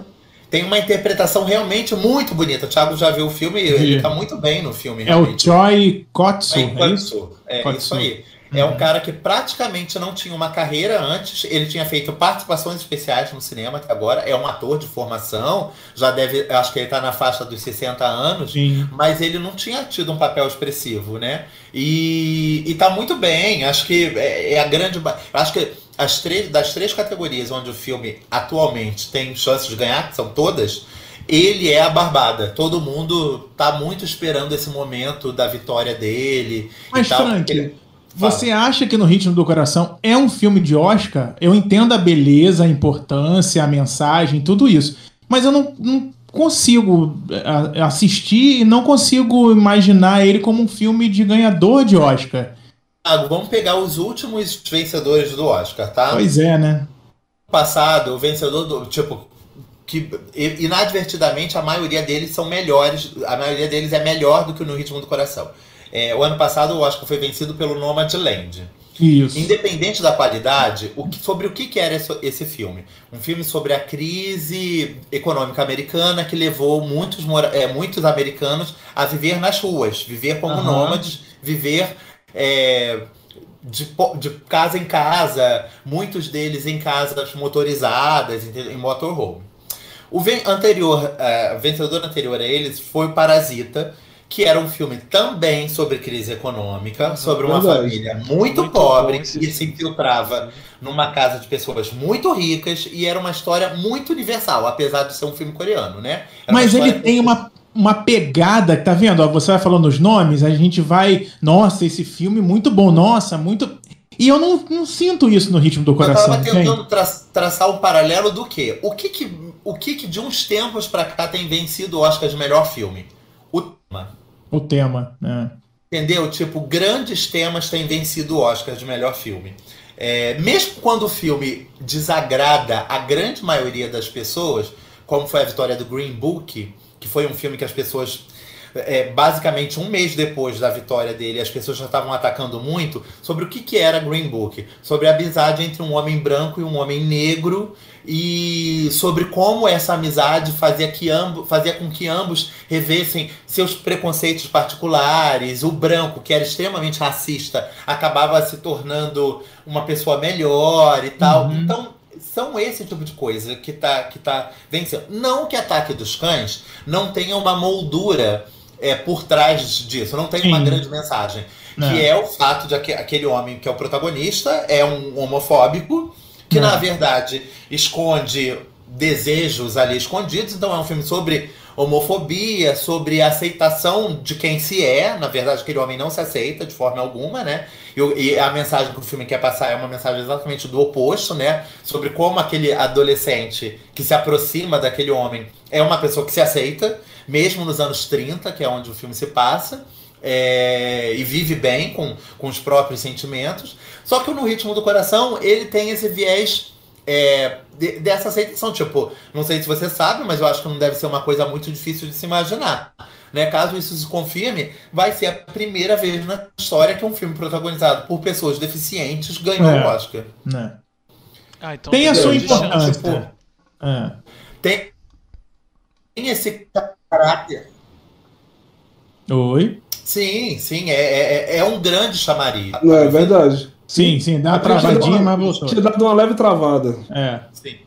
tem uma interpretação realmente muito bonita. O Thiago já viu o filme e ele tá muito bem no filme. É o Choi Kotsu, é, isso? É Kotsu. isso aí. É um uhum. cara que praticamente não tinha uma carreira antes. Ele tinha feito participações especiais no cinema até agora. É um ator de formação. Já deve. Acho que ele está na faixa dos 60 anos. Sim. Mas ele não tinha tido um papel expressivo, né? E, e tá muito bem. Acho que é, é a grande. Acho que as três, das três categorias onde o filme atualmente tem chances de ganhar, que são todas, ele é a barbada. Todo mundo tá muito esperando esse momento da vitória dele. Mas, Frank, ele... Você acha que No Ritmo do Coração é um filme de Oscar? Eu entendo a beleza, a importância, a mensagem, tudo isso. Mas eu não, não consigo a- assistir e não consigo imaginar ele como um filme de ganhador de Oscar. Thiago, vamos pegar os últimos vencedores do Oscar, tá? Pois é, né? passado, o vencedor do. Tipo, que inadvertidamente a maioria deles são melhores. A maioria deles é melhor do que o No Ritmo do Coração. É, o ano passado o Oscar foi vencido pelo Nomadland. Isso. Independente da qualidade, o que- sobre o que, que era esse, esse filme? Um filme sobre a crise econômica americana que levou muitos, é, muitos americanos a viver nas ruas, viver como Aham. nômades, viver é, de, de casa em casa, muitos deles em casas motorizadas, em motorhome. O anterior, é, vencedor anterior a eles foi o Parasita, que era um filme também sobre crise econômica, sobre uma verdade. família muito, Muito pobre que se infiltrava numa casa de pessoas muito ricas e era uma história muito universal, apesar de ser um filme coreano, né? Era Mas ele tem uma, uma pegada, tá vendo? Ó, Você vai falando os nomes, a gente vai. Nossa, esse filme muito bom, nossa, muito. E eu não, não sinto isso no ritmo do Eu coração. tava tem? tentando tra- traçar um paralelo do quê? O que que, o que que de uns tempos pra cá tem vencido o Oscar de melhor filme? O tema. O tema, né? Entendeu? Tipo, grandes temas têm vencido o Oscar de melhor filme. É, mesmo quando o filme desagrada a grande maioria das pessoas, como foi a vitória do Green Book, que foi um filme que as pessoas, é, basicamente um mês depois da vitória dele, as pessoas já estavam atacando muito sobre o que, que era Green Book. Sobre a amizade entre um homem branco e um homem negro e sobre como essa amizade fazia, que ambo, fazia com que ambos revessem seus preconceitos particulares. O branco, que era extremamente racista, acabava se tornando uma pessoa melhor e tal. Uhum. Então, são esse tipo de coisa que tá, que tá vencendo. Não que Ataque dos Cães não tenha uma moldura é, por trás disso, não tem uma grande mensagem. É. Que é o fato de aque- aquele homem que é o protagonista é um homofóbico, que É. na verdade esconde desejos ali escondidos. Então é um filme sobre homofobia, sobre aceitação de quem se é. Na verdade, aquele homem não se aceita de forma alguma, né? E, e a mensagem que o filme quer passar é uma mensagem exatamente do oposto, né? Sobre como aquele adolescente que se aproxima daquele homem é uma pessoa que se aceita, mesmo nos anos 30, que é onde o filme se passa. é, e vive bem com, com os próprios sentimentos. Só que no ritmo do coração, ele tem esse viés é, de- dessa aceitação. Tipo, não sei se você sabe, mas eu acho que não deve ser uma coisa muito difícil de se imaginar. Né? Caso isso se confirme, vai ser a primeira vez na história que um filme protagonizado por pessoas deficientes ganhou É. o Oscar. né? Ah, então Tem a sua importância. tipo, É. Tem, tem esse caráter. Oi? Sim, sim, é, é, é um grande chamariz. Não, é verdade. Sim, sim, dá uma travadinha, mas voltou. Tinha dado uma leve travada. É. Sim.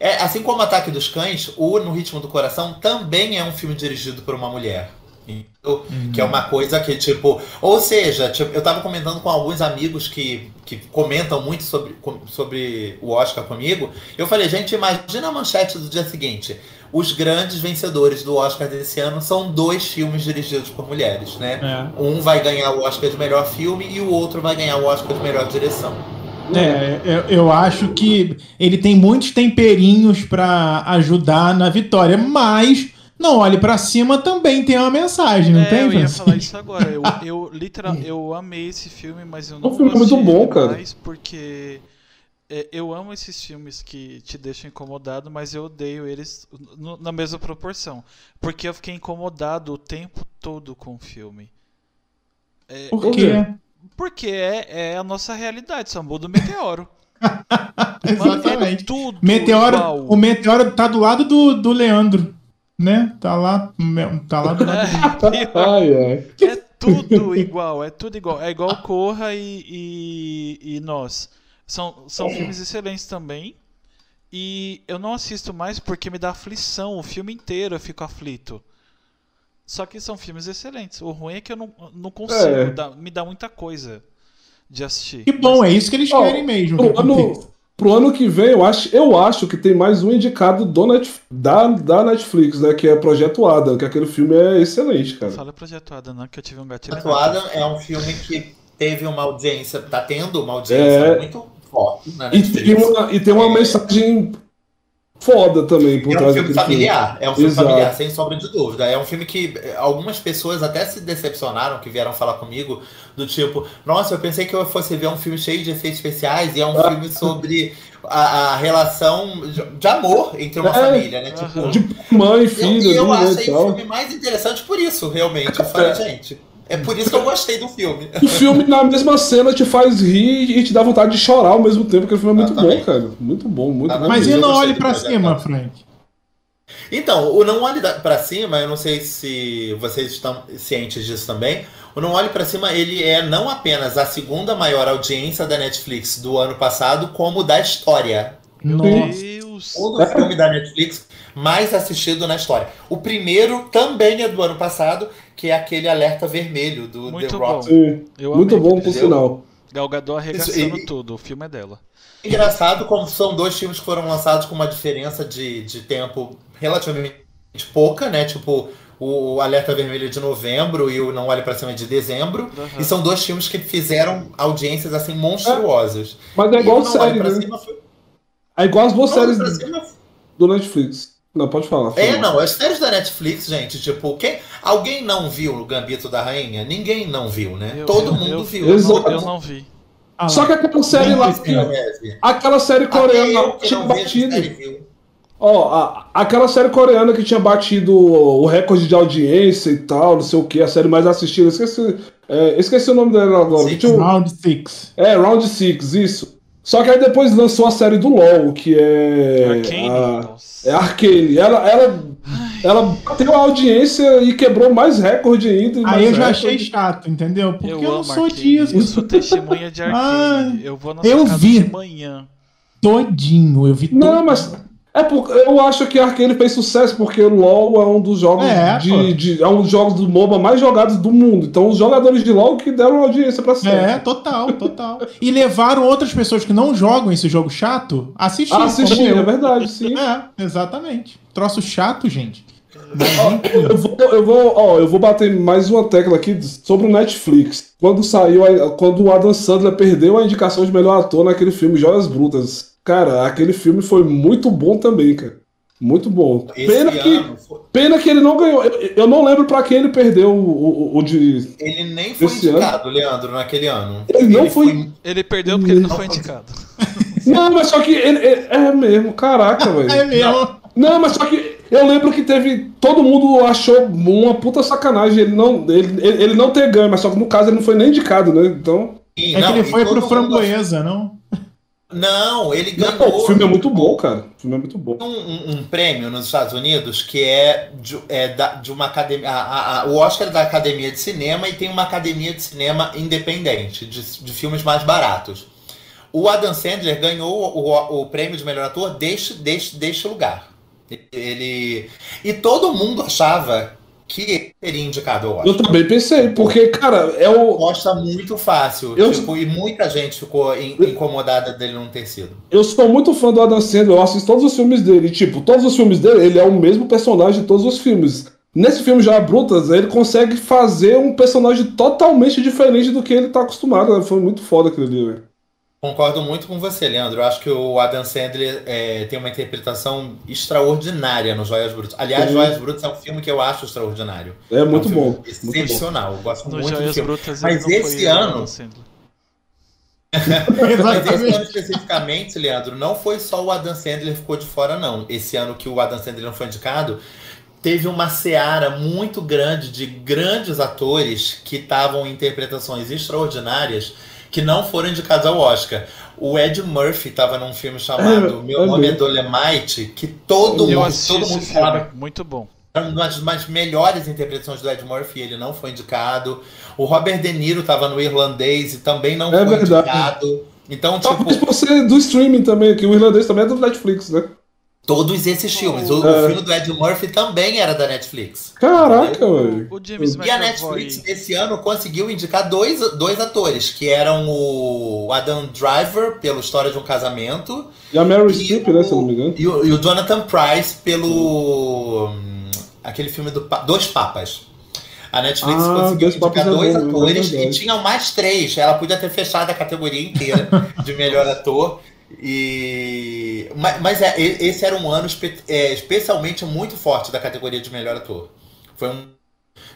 É, assim como Ataque dos Cães, o No Ritmo do Coração também é um filme dirigido por uma mulher. Entendeu? Que é uma coisa que, tipo. Ou seja, tipo, eu tava comentando com alguns amigos que, que comentam muito sobre, sobre o Oscar comigo. Eu falei, gente, imagina a manchete do dia seguinte. Os grandes vencedores do Oscar desse ano são dois filmes dirigidos por mulheres, né? É. Um vai ganhar o Oscar de melhor filme e o outro vai ganhar o Oscar de melhor direção. É, eu, eu acho que ele tem muitos temperinhos pra ajudar na vitória, mas não olhe pra cima também tem uma mensagem, não É, tem, eu ia falar isso agora. Eu, eu, literal, eu amei esse filme, mas eu não O filme é muito bom, cara. demais porque é, eu amo esses filmes que te deixam incomodado, mas eu odeio eles na mesma proporção. Porque eu fiquei incomodado o tempo todo com o filme. É, Por quê? porque é, é a nossa realidade, só muda o meteoro. É Exatamente. tudo Meteoro, igual. o meteoro tá do lado do, do Leandro, né? Tá lá, tá lá do lado dele. Ai, ai. É tudo igual, é tudo igual. É igual Corra e, e, e Nós. São, são filmes excelentes também. E eu não assisto mais porque me dá aflição. O filme inteiro eu fico aflito. Só que são filmes excelentes. O ruim é que eu não, não consigo. É. dá- me dá muita coisa de assistir. Que bom, é isso que eles querem mesmo. Pro ano, pro ano que vem, eu acho, eu acho que tem mais um indicado do Net, da, da Netflix, né? Que é Projeto Adam, que aquele filme é excelente, cara. Fala projetuada, não, que eu tive um gatilho. Atuada é um filme que teve uma audiência, tá tendo uma audiência É. muito na E tem uma, e tem uma É. mensagem foda também por É um trás filme familiar, é um filme Exato. familiar, sem sombra de dúvida. É um filme que eh, algumas pessoas até se decepcionaram, que vieram falar comigo, do tipo, nossa, eu pensei que eu fosse ver um filme cheio de efeitos especiais e é um Ah. filme sobre a, a relação de, de amor entre uma É. família, né? Tipo. De mãe e eu, filho e eu né, achei o filme mais interessante por isso, realmente. Eu falei, gente, é por isso que eu gostei do filme. O filme, na mesma cena, te faz rir e te dá vontade de chorar ao mesmo tempo, porque o filme é muito Exatamente. bom, cara. Muito bom, muito bom. Mas e não olhe pra cima, Frank. Então, o Não Olhe Pra Cima, eu não sei se vocês estão cientes disso também. O Não Olhe Pra Cima, ele é não apenas a segunda maior audiência da Netflix do ano passado, como da história. Meu Nossa. Deus. Todo filme da Netflix mais assistido na história. O primeiro também é do ano passado, que é aquele Alerta Vermelho do Muito The bom. Rock. Eu muito amei. bom, por sinal. Gal Gadot arregaçando Isso, e- tudo. O filme é dela. Engraçado como são dois filmes que foram lançados com uma diferença de, de tempo relativamente pouca, né? Tipo, o Alerta Vermelho é de novembro e o Não Olhe Pra Cima é de dezembro. Aham. E são dois filmes que fizeram audiências assim monstruosas. Mas é igual o Não Olhe série, Pra né? Cima foi- É igual as duas Não séries do Netflix. Não, pode falar. É, não, as séries da Netflix, gente, tipo, quem, alguém não viu o Gambito da Rainha? Ninguém não viu, né? Eu- Todo eu- mundo eu- viu. Eu, Exato. não, eu não vi. Ah. Só que aquela série lá, que- Até aquela série coreana que tinha batido. Ó, a- aquela série coreana que tinha batido o recorde de audiência e tal, não sei o que, a série mais assistida, esqueci, é, esqueci o nome dela agora. Que tinha Round Six. é, Round Six, isso. Só que aí depois lançou a série do LoL, que é. Arcane? a- é Arcane. Ela, ela, ela bateu a audiência e quebrou mais recorde ainda. Aí eu já recorde. achei chato, entendeu? Porque eu, eu não sou Arcane. disso. Eu sou testemunha de Arcane. eu vou na eu vi. de manhã. Todinho, eu vi Não, mas. É porque eu acho que Arcane fez sucesso porque o LoL é um dos jogos É, de, de- é um dos jogos do MOBA mais jogados do mundo. Então os jogadores de LoL que deram audiência pra série. É, total, total. E levaram outras pessoas que não jogam esse jogo chato a assistir. Ah, assisti, como eu. é verdade, sim. É, exatamente. Troço chato, gente. Ó, eu vou, eu vou, ó, eu vou bater mais uma tecla aqui sobre o Netflix. Quando saiu, a- quando o Adam Sandler perdeu a indicação de melhor ator naquele filme Joias Brutas. Cara, aquele filme foi muito bom também, cara. Muito bom. Esse Pena que, ano, foi- pena que ele não ganhou. Eu, eu não lembro pra quem ele perdeu o, o, o de. ele nem foi indicado, Leandro, naquele ano. Ele não foi- Ele perdeu porque ele não Não foi foi. indicado. Não, mas só que ele. ele- é mesmo, caraca, velho. É mesmo. Não, mas só que eu lembro que teve. Todo mundo achou uma puta sacanagem ele não, ele, ele, ele não ter ganho, mas só que no caso ele não foi nem indicado, né? Então. E É não, que ele foi pro Framboesa, não? Não, ele Não, ganhou. o filme é muito bom, cara. O filme é muito bom. um, um- um prêmio nos Estados Unidos que é de, é da- de uma academia. a- a- o Oscar é da Academia de Cinema e tem uma academia de cinema independente, de, de filmes mais baratos. O Adam Sandler ganhou o, o prêmio de melhor ator deste, deste, deste lugar. Ele. E todo mundo achava que seria indicado Oscar. Eu também pensei, porque, cara, é o. Gosta muito fácil. Eu- tipo, e muita gente ficou in- incomodada dele não ter sido. Eu sou muito fã do Adam Sandler, eu assisto todos os filmes dele. E, tipo, todos os filmes dele, ele é o mesmo personagem de todos os filmes. Nesse filme já Brutas, ele consegue fazer um personagem totalmente diferente do que ele tá acostumado. né? Foi muito foda aquilo ali, velho. Concordo muito com você, Leandro. Eu acho que o Adam Sandler é, tem uma interpretação extraordinária no Joias Brutas. Aliás, Sim. Joias Brutas é um filme que eu acho extraordinário. É muito é um bom. filme Muito bom. Excepcional. Eu gosto No muito do Joias filme. Brutas Mas esse foi ano-. Mas esse ano especificamente, Leandro, não foi só o Adam Sandler que ficou de fora, não. Esse ano que o Adam Sandler não foi indicado, teve uma seara muito grande de grandes atores que estavam em interpretações extraordinárias que não foram indicados ao Oscar. O Ed Murphy estava num filme chamado É, Meu é Nome é. Dolemite, que todo Eu mundo, todo mundo falava Muito bom. era uma das mais melhores interpretações do Ed Murphy, ele não foi indicado. O Robert De Niro estava no irlandês e também não É foi verdade. indicado. Então, Talvez tipo, por ser do streaming também, que o irlandês também é do Netflix, né? Todos esses filmes. O, o É. filme do Ed Murphy também era da Netflix. Caraca, velho. O E a McAvoy. Netflix esse ano conseguiu indicar dois, dois atores, que eram o Adam Driver, pelo História de um Casamento, E a Meryl E Streep, o- né, se eu não me engano. e o, e o Jonathan Price pelo. hum, aquele filme do Dois Papas. A Netflix Ah, conseguiu Dois indicar é dois bom, é atores verdade. e tinham mais três. Ela podia ter fechado a categoria inteira de melhor ator. E mas, mas é, esse era um ano espe- é, especialmente muito forte da categoria de melhor ator. Foi um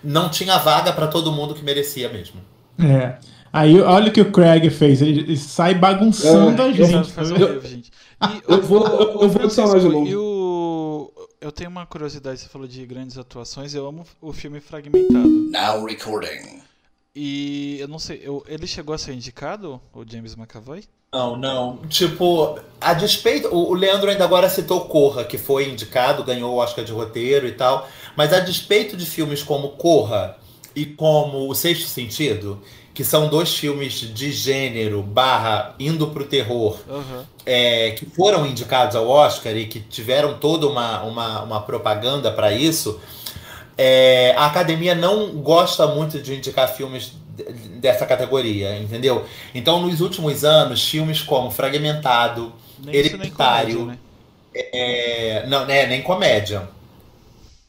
não tinha vaga pra todo mundo que merecia mesmo. É. Aí olha o que o Craig fez. Ele, ele sai bagunçando É, a gente. Eu vou- eu- vou adicionar de Francisco, novo. Eu tenho uma curiosidade, você falou de grandes atuações, eu amo o filme Fragmentado. Now recording. E eu não sei, eu- ele chegou a ser indicado, o James McAvoy? Não, não. Tipo, a despeito. O Leandro ainda agora citou Corra, que foi indicado, ganhou o Oscar de roteiro e tal. Mas a despeito de filmes como Corra e como O Sexto Sentido, que são dois filmes de gênero barra indo pro terror, Aham. é, que foram indicados ao Oscar e que tiveram toda uma, uma, uma propaganda para isso, é, a academia não gosta muito de indicar filmes dessa categoria, entendeu? Então, nos últimos anos, filmes como Fragmentado, Nem Hereditário. comédia, né? é, não, né, nem comédia.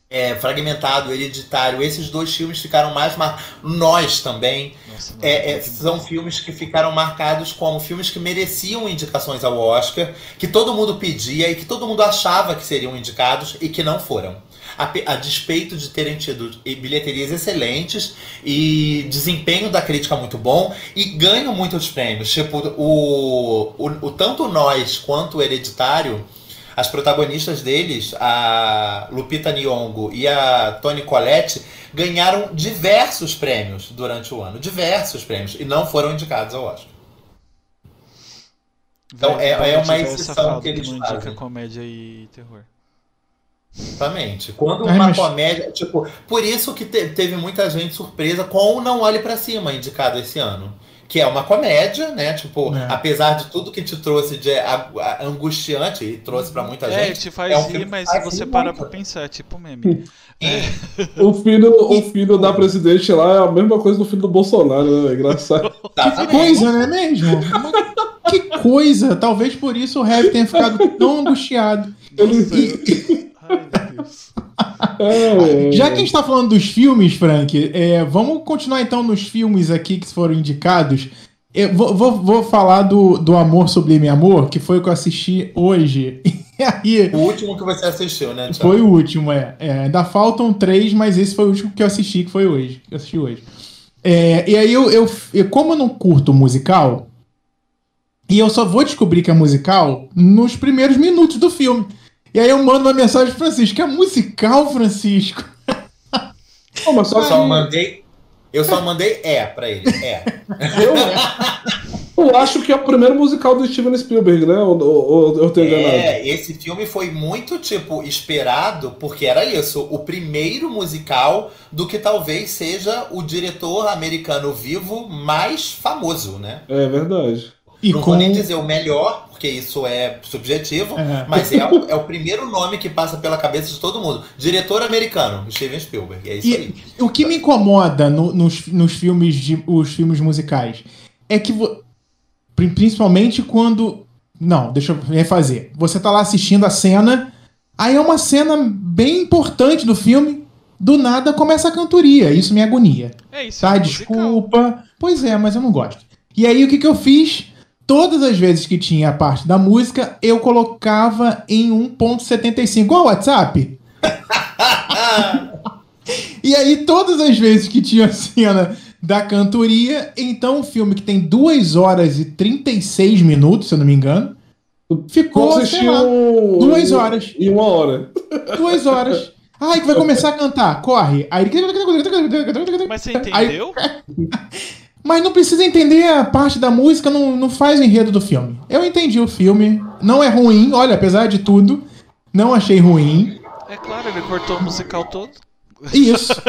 É, Fragmentado, Hereditário, esses dois filmes ficaram mais marcados. Nós também. Nossa, É, é, são filmes que ficaram marcados como filmes que mereciam indicações ao Oscar, que todo mundo pedia e que todo mundo achava que seriam indicados e que não foram. A, a despeito de terem tido bilheterias excelentes e desempenho da crítica muito bom e ganham muitos prêmios. Tipo, o, o, o tanto nós quanto o Hereditário, as protagonistas deles, a Lupita Nyong'o e a Toni Collette, ganharam diversos prêmios durante o ano, diversos prêmios, e não foram indicados ao Oscar. Então, é- Vai- é uma exceção que eles não fazem. comédia e terror. Exatamente. Quando Ai, uma mas- comédia. Tipo, por isso que te- teve muita gente surpresa com o Não Olhe Pra Cima, indicado esse ano. Que é uma comédia, né? Tipo, É. apesar de tudo que te trouxe de a- a- angustiante e trouxe pra muita É, gente. te faz é um rir, filme mas você para muito. pra pensar, é tipo meme. O filho, o filho da presidente lá é a mesma coisa do filho do Bolsonaro, né? É engraçado. Que coisa, não é mesmo? que coisa! Talvez por isso o Rap tenha ficado tão angustiado. Nossa, eu- Ai, Deus. É, é. Já que a gente tá falando dos filmes, Frank, é, vamos continuar então nos filmes aqui que foram indicados. Eu vou, vou, vou falar do, do Amor Sublime Amor, que foi o que eu assisti hoje. E aí, O último que você assistiu, né, Thiago? foi o último, é. É, Ainda faltam três, mas esse foi o último que eu assisti, que foi hoje. Que eu assisti hoje. É, e aí, eu, eu, eu- como eu não curto musical, e eu só vou descobrir que é musical nos primeiros minutos do filme. E aí eu mando uma mensagem pro Francisco, é musical, Francisco? Só Eu só que mandei. Eu só mandei é pra ele. É. eu, eu acho que é o primeiro musical do Steven Spielberg, né? Ou, ou- ou eu tenho enganado? É, esse filme foi muito, tipo, esperado, porque era isso, o primeiro musical do que talvez seja o diretor americano vivo mais famoso, né? É verdade. E Não com... vou nem dizer o melhor, porque isso é subjetivo, É. mas é o, é o primeiro nome que passa pela cabeça de todo mundo. Diretor americano, Steven Spielberg, é isso E aí. o que me incomoda no- nos, nos filmes de, os filmes musicais é que principalmente quando não, deixa eu refazer. Você tá lá assistindo a cena, aí é uma cena bem importante do filme, do nada começa a cantoria, isso me agonia. É isso, Tá, é um musical. desculpa. Pois é, mas eu não gosto. E aí o que que eu fiz? Todas as vezes que tinha a parte da música, eu colocava em 1.75, igual o WhatsApp. E aí, todas as vezes que tinha a cena da cantoria, então um filme que tem 2 horas e 36 minutos, se eu não me engano, ficou, sei lá, assistiu duas horas. Em uma hora. duas horas. Ai, que vai começar a cantar, corre. Aí... Mas você Aí- entendeu? Mas não precisa entender a parte da música, não, não faz o enredo do filme. Eu entendi o filme, não é ruim, olha, apesar de tudo, não achei ruim. É claro, ele cortou o musical todo. Isso.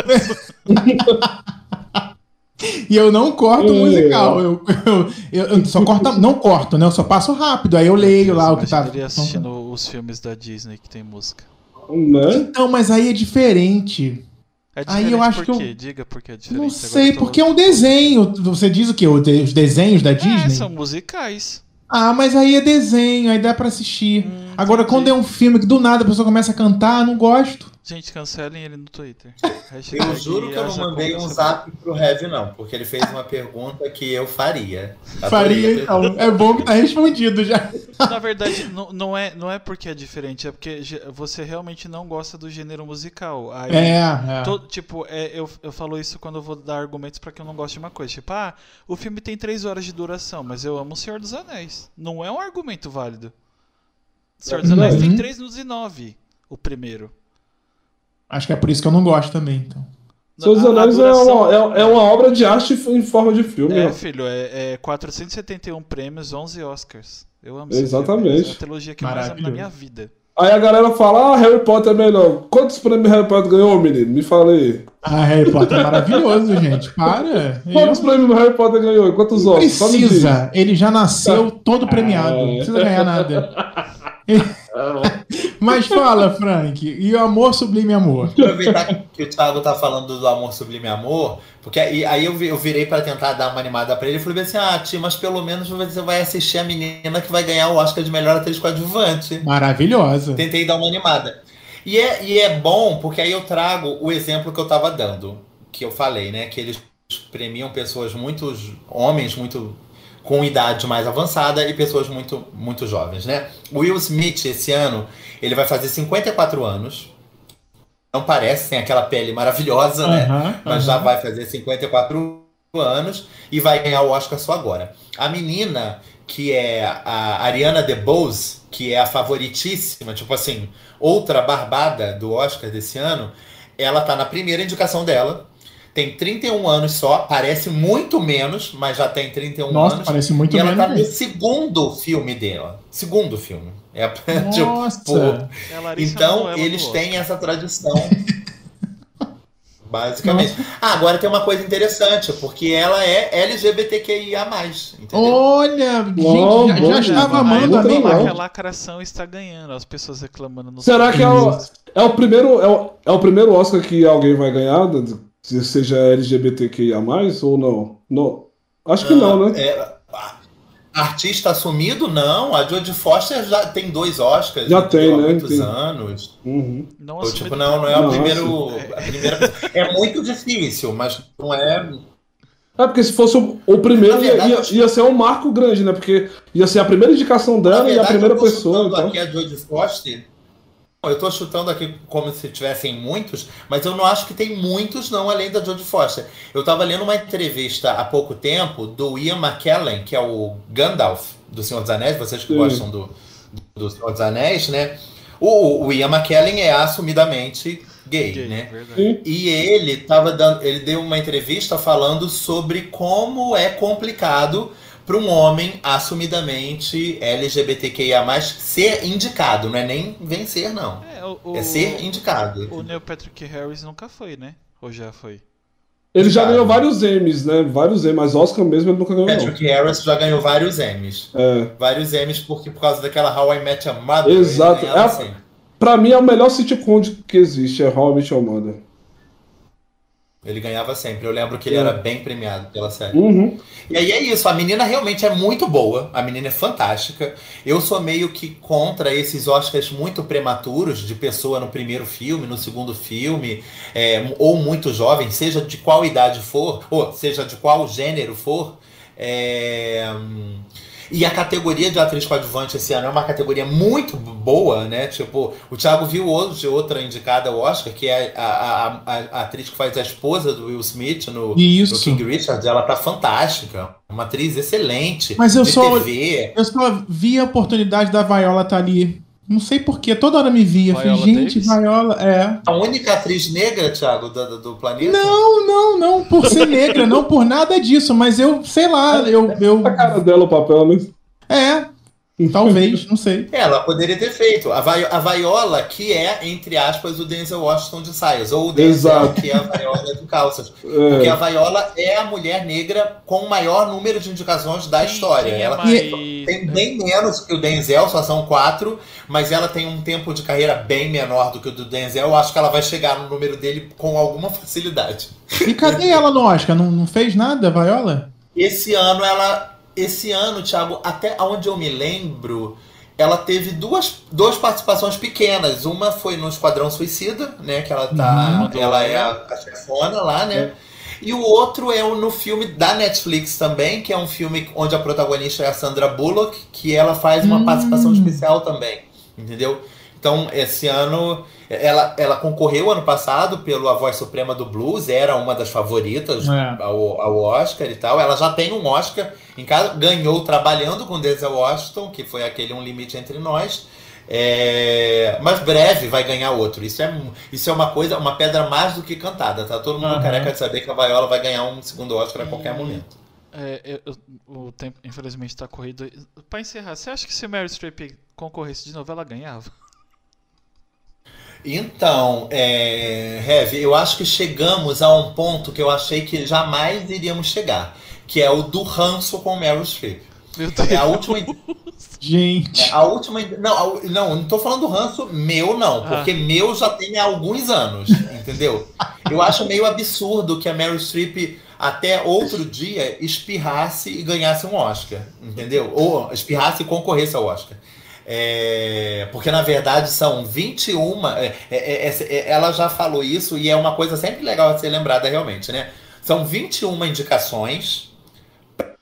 e eu não corto o É. musical. Eu, eu, eu- eu só corto, não corto, né? Eu só passo rápido. Aí eu leio lá o que tá. Ele assistindo os filmes da Disney que tem música. Né? Então, mas aí é diferente. É Aí eu acho que eu-? Diga por que é diferente. Não sei, porque é um desenho. Você diz o quê? Os desenhos da É, Disney? são musicais. Ah, mas aí é desenho, aí dá pra assistir. Hum, Agora, entendi. quando é um filme que do nada a pessoa começa a cantar, não gosto. Gente, cancelem ele no Twitter. Eu Hashtag juro que eu não mandei um zap pro Heavy, não, porque ele fez uma pergunta que eu faria. Adorei Faria a pergunta. então. É bom que tá respondido já. Na verdade, não, não, é, não é porque é diferente, é porque você realmente não gosta do gênero musical. Aí, É, é. to- tipo, é, eu, eu falo isso quando eu vou dar argumentos pra que eu não gosto de uma coisa. Tipo, ah, o filme tem três horas de duração, mas eu amo O Senhor dos Anéis. Não é um argumento válido. O Senhor dos Anéis tem Uhum. 3 minutos e 9, o primeiro. Acho que é por isso que eu não gosto também, então. Seus A- a Anéis é, duração- uma, é, é uma obra de arte em forma de filme. É, ó. filho, é, é 471 prêmios, 11 Oscars. Eu amo Exatamente. filme. É a trilogia que eu mais amo na minha vida. Aí a galera fala, ah, Harry Potter é melhor. Quantos prêmios Harry Potter ganhou, menino? Me fala aí. Ah, Harry Potter é maravilhoso, gente. Para. Quantos Eu- prêmios Harry Potter ganhou? Quantos Oscars? Precisa. Ele já nasceu todo premiado. Não É. precisa ganhar nada. Mas fala, Frank. E o amor sublime amor? aproveitar que o Thiago tá falando do amor sublime amor, porque aí, aí eu, eu virei pra tentar dar uma animada pra ele e falei assim: ah, Ti, mas pelo menos você vai assistir a menina que vai ganhar o Oscar de melhor atriz coadjuvante. Maravilhosa. Tentei dar uma animada. E é, e é bom porque aí eu trago o exemplo que eu tava dando, que eu falei, né? Que eles premiam pessoas muito homens muito com idade mais avançada e pessoas muito muito jovens, né? O Will Smith esse ano, ele vai fazer 54 anos. Não parece, tem aquela pele maravilhosa, né? Mas já vai fazer 54 anos e vai ganhar o Oscar só agora. A menina, que é a Ariana DeBose, que é a favoritíssima, tipo assim, outra barbada do Oscar desse ano, ela tá na primeira indicação dela. Tem 31 anos só, parece muito menos, mas já tem 31 Nossa, anos. parece muito E ela tá menos. no segundo filme dela. Segundo filme. É, tipo, Nossa. pô, É então, Manoela eles têm essa tradição. Basicamente. Ah, agora tem uma coisa interessante, porque ela é LGBTQIA+. Entendeu? Olha, gente, já, bom, já estava amando a minha. legal. Que a lacração está ganhando, as pessoas reclamando no Será que é o, é o primeiro é o, é o primeiro Oscar que alguém vai ganhar, se seja LGBTQIA+, ou não? Não. Acho que não, né? É, artista assumido, não. A Jodie Foster já tem dois Oscars. Já tem, Há né? muitos Tem. anos. Uhum. Não assumido tipo, não, não é o primeiro. A primeira, é muito difícil, mas não é. É porque se fosse o, o primeiro, verdade, ia, ia ser um marco grande, né? Porque ia ser a primeira indicação dela e a verdade, primeira eu tô pessoa. Então. aqui a Jodie Foster. Eu tô chutando aqui como se tivessem muitos, mas eu não acho que tem muitos, não, além da Jodie Foster. Eu tava lendo uma entrevista há pouco tempo do Ian McKellen, que é o Gandalf do Senhor dos Anéis, vocês que Sim. gostam do, do Senhor dos Anéis, né? O, o Ian McKellen é assumidamente gay, Gay, né? verdade. E ele tava dando, ele deu uma entrevista falando sobre como é complicado para um homem assumidamente LGBTQIA+, ser indicado, não é nem vencer não. É, o, É ser indicado. o Neil Patrick Harris nunca foi, né? Ou já foi? Ele já ganhou vários Emmys, né? Vários Emmys, mas Oscar mesmo ele nunca ganhou, não. Patrick Harris já ganhou vários Emmys. É. Vários Emmys porque por causa daquela How I Met Your Mother. Exato. É. Pra mim é o melhor sitcom de- que existe, é How I Met Your Mother. Ele ganhava sempre. Eu lembro que ele É. era bem premiado pela série. Uhum. E aí é isso, a menina realmente é muito boa, a menina é fantástica. Eu sou meio que contra esses Oscars muito prematuros de pessoa no primeiro filme, no segundo filme, é, ou muito jovem, seja de qual idade for, ou seja de qual gênero for. É, E a categoria de atriz coadjuvante esse ano é uma categoria muito boa, né? Tipo, o Thiago viu hoje outra indicada ao Oscar, que é a, a, a, a atriz que faz a esposa do Will Smith no, no. King Richard, ela tá fantástica. Uma atriz excelente. Mas eu só- TV. Eu só vi a oportunidade da Viola estar ali. Não sei porquê, toda hora me via. Falei, Viola gente, Davis? Viola. É. A única atriz negra, Thiago, do, do- do planeta? Não, não, não por ser negra, não por nada disso, mas eu, sei lá, eu. eu A cara dela o papel, né? é, talvez, não sei. Ela poderia ter feito. A, Vai- a Viola, que é, entre aspas, o Denzel Washington de saias. Ou o Denzel, Exato. que é a Viola de calças. Porque É. a Viola é a mulher negra com o maior número de indicações da Quem- história. é Ela mais- tem bem menos que o Denzel, só são quatro, mas ela tem um tempo de carreira bem menor do que o do Denzel. Eu acho que ela vai chegar no número dele com alguma facilidade. E cadê ela no Oscar? Não, não fez nada, Viola? Esse ano ela. Esse ano, Thiago, até onde eu me lembro, ela teve duas, duas participações pequenas. Uma foi no Esquadrão Suicida, né? Que ela tá. Uhum. ela é a, a chefona lá, né? E o outro é no filme da Netflix também, que é um filme onde a protagonista é a Sandra Bullock, que ela faz uma Hum. participação especial também. Entendeu? Então, esse ano. Ela, ela concorreu ano passado pelo A Voz Suprema do Blues, era uma das favoritas É. ao, ao Oscar e tal. Ela já tem um Oscar em casa, ganhou trabalhando com Denzel Washington, que foi aquele Um Limite Entre Nós. É, mas breve vai ganhar outro. Isso é, isso é uma coisa, uma pedra mais do que cantada. Tá todo mundo Aham. careca de saber que a Viola vai ganhar um segundo Oscar a qualquer momento. É, eu- o tempo, infelizmente, tá corrido. Pra encerrar, você acha que se Meryl Streep concorresse de novo, ela ganhava? Então, é, Heavy, eu acho que chegamos a um ponto que eu achei que jamais iríamos chegar, que é o do ranço com Meryl Streep. Meu Deus. É a última, Gente. a última, não, não, não tô falando do ranço meu não, Ah. porque meu já tem há alguns anos, entendeu? Eu acho meio absurdo que a Meryl Streep até outro dia espirrasse e ganhasse um Oscar, entendeu? Ou espirrasse e concorresse ao Oscar. É, porque na verdade são 21. é, é, é, é, ela já falou isso e é uma coisa sempre legal de ser lembrada realmente, né? São 21 indicações,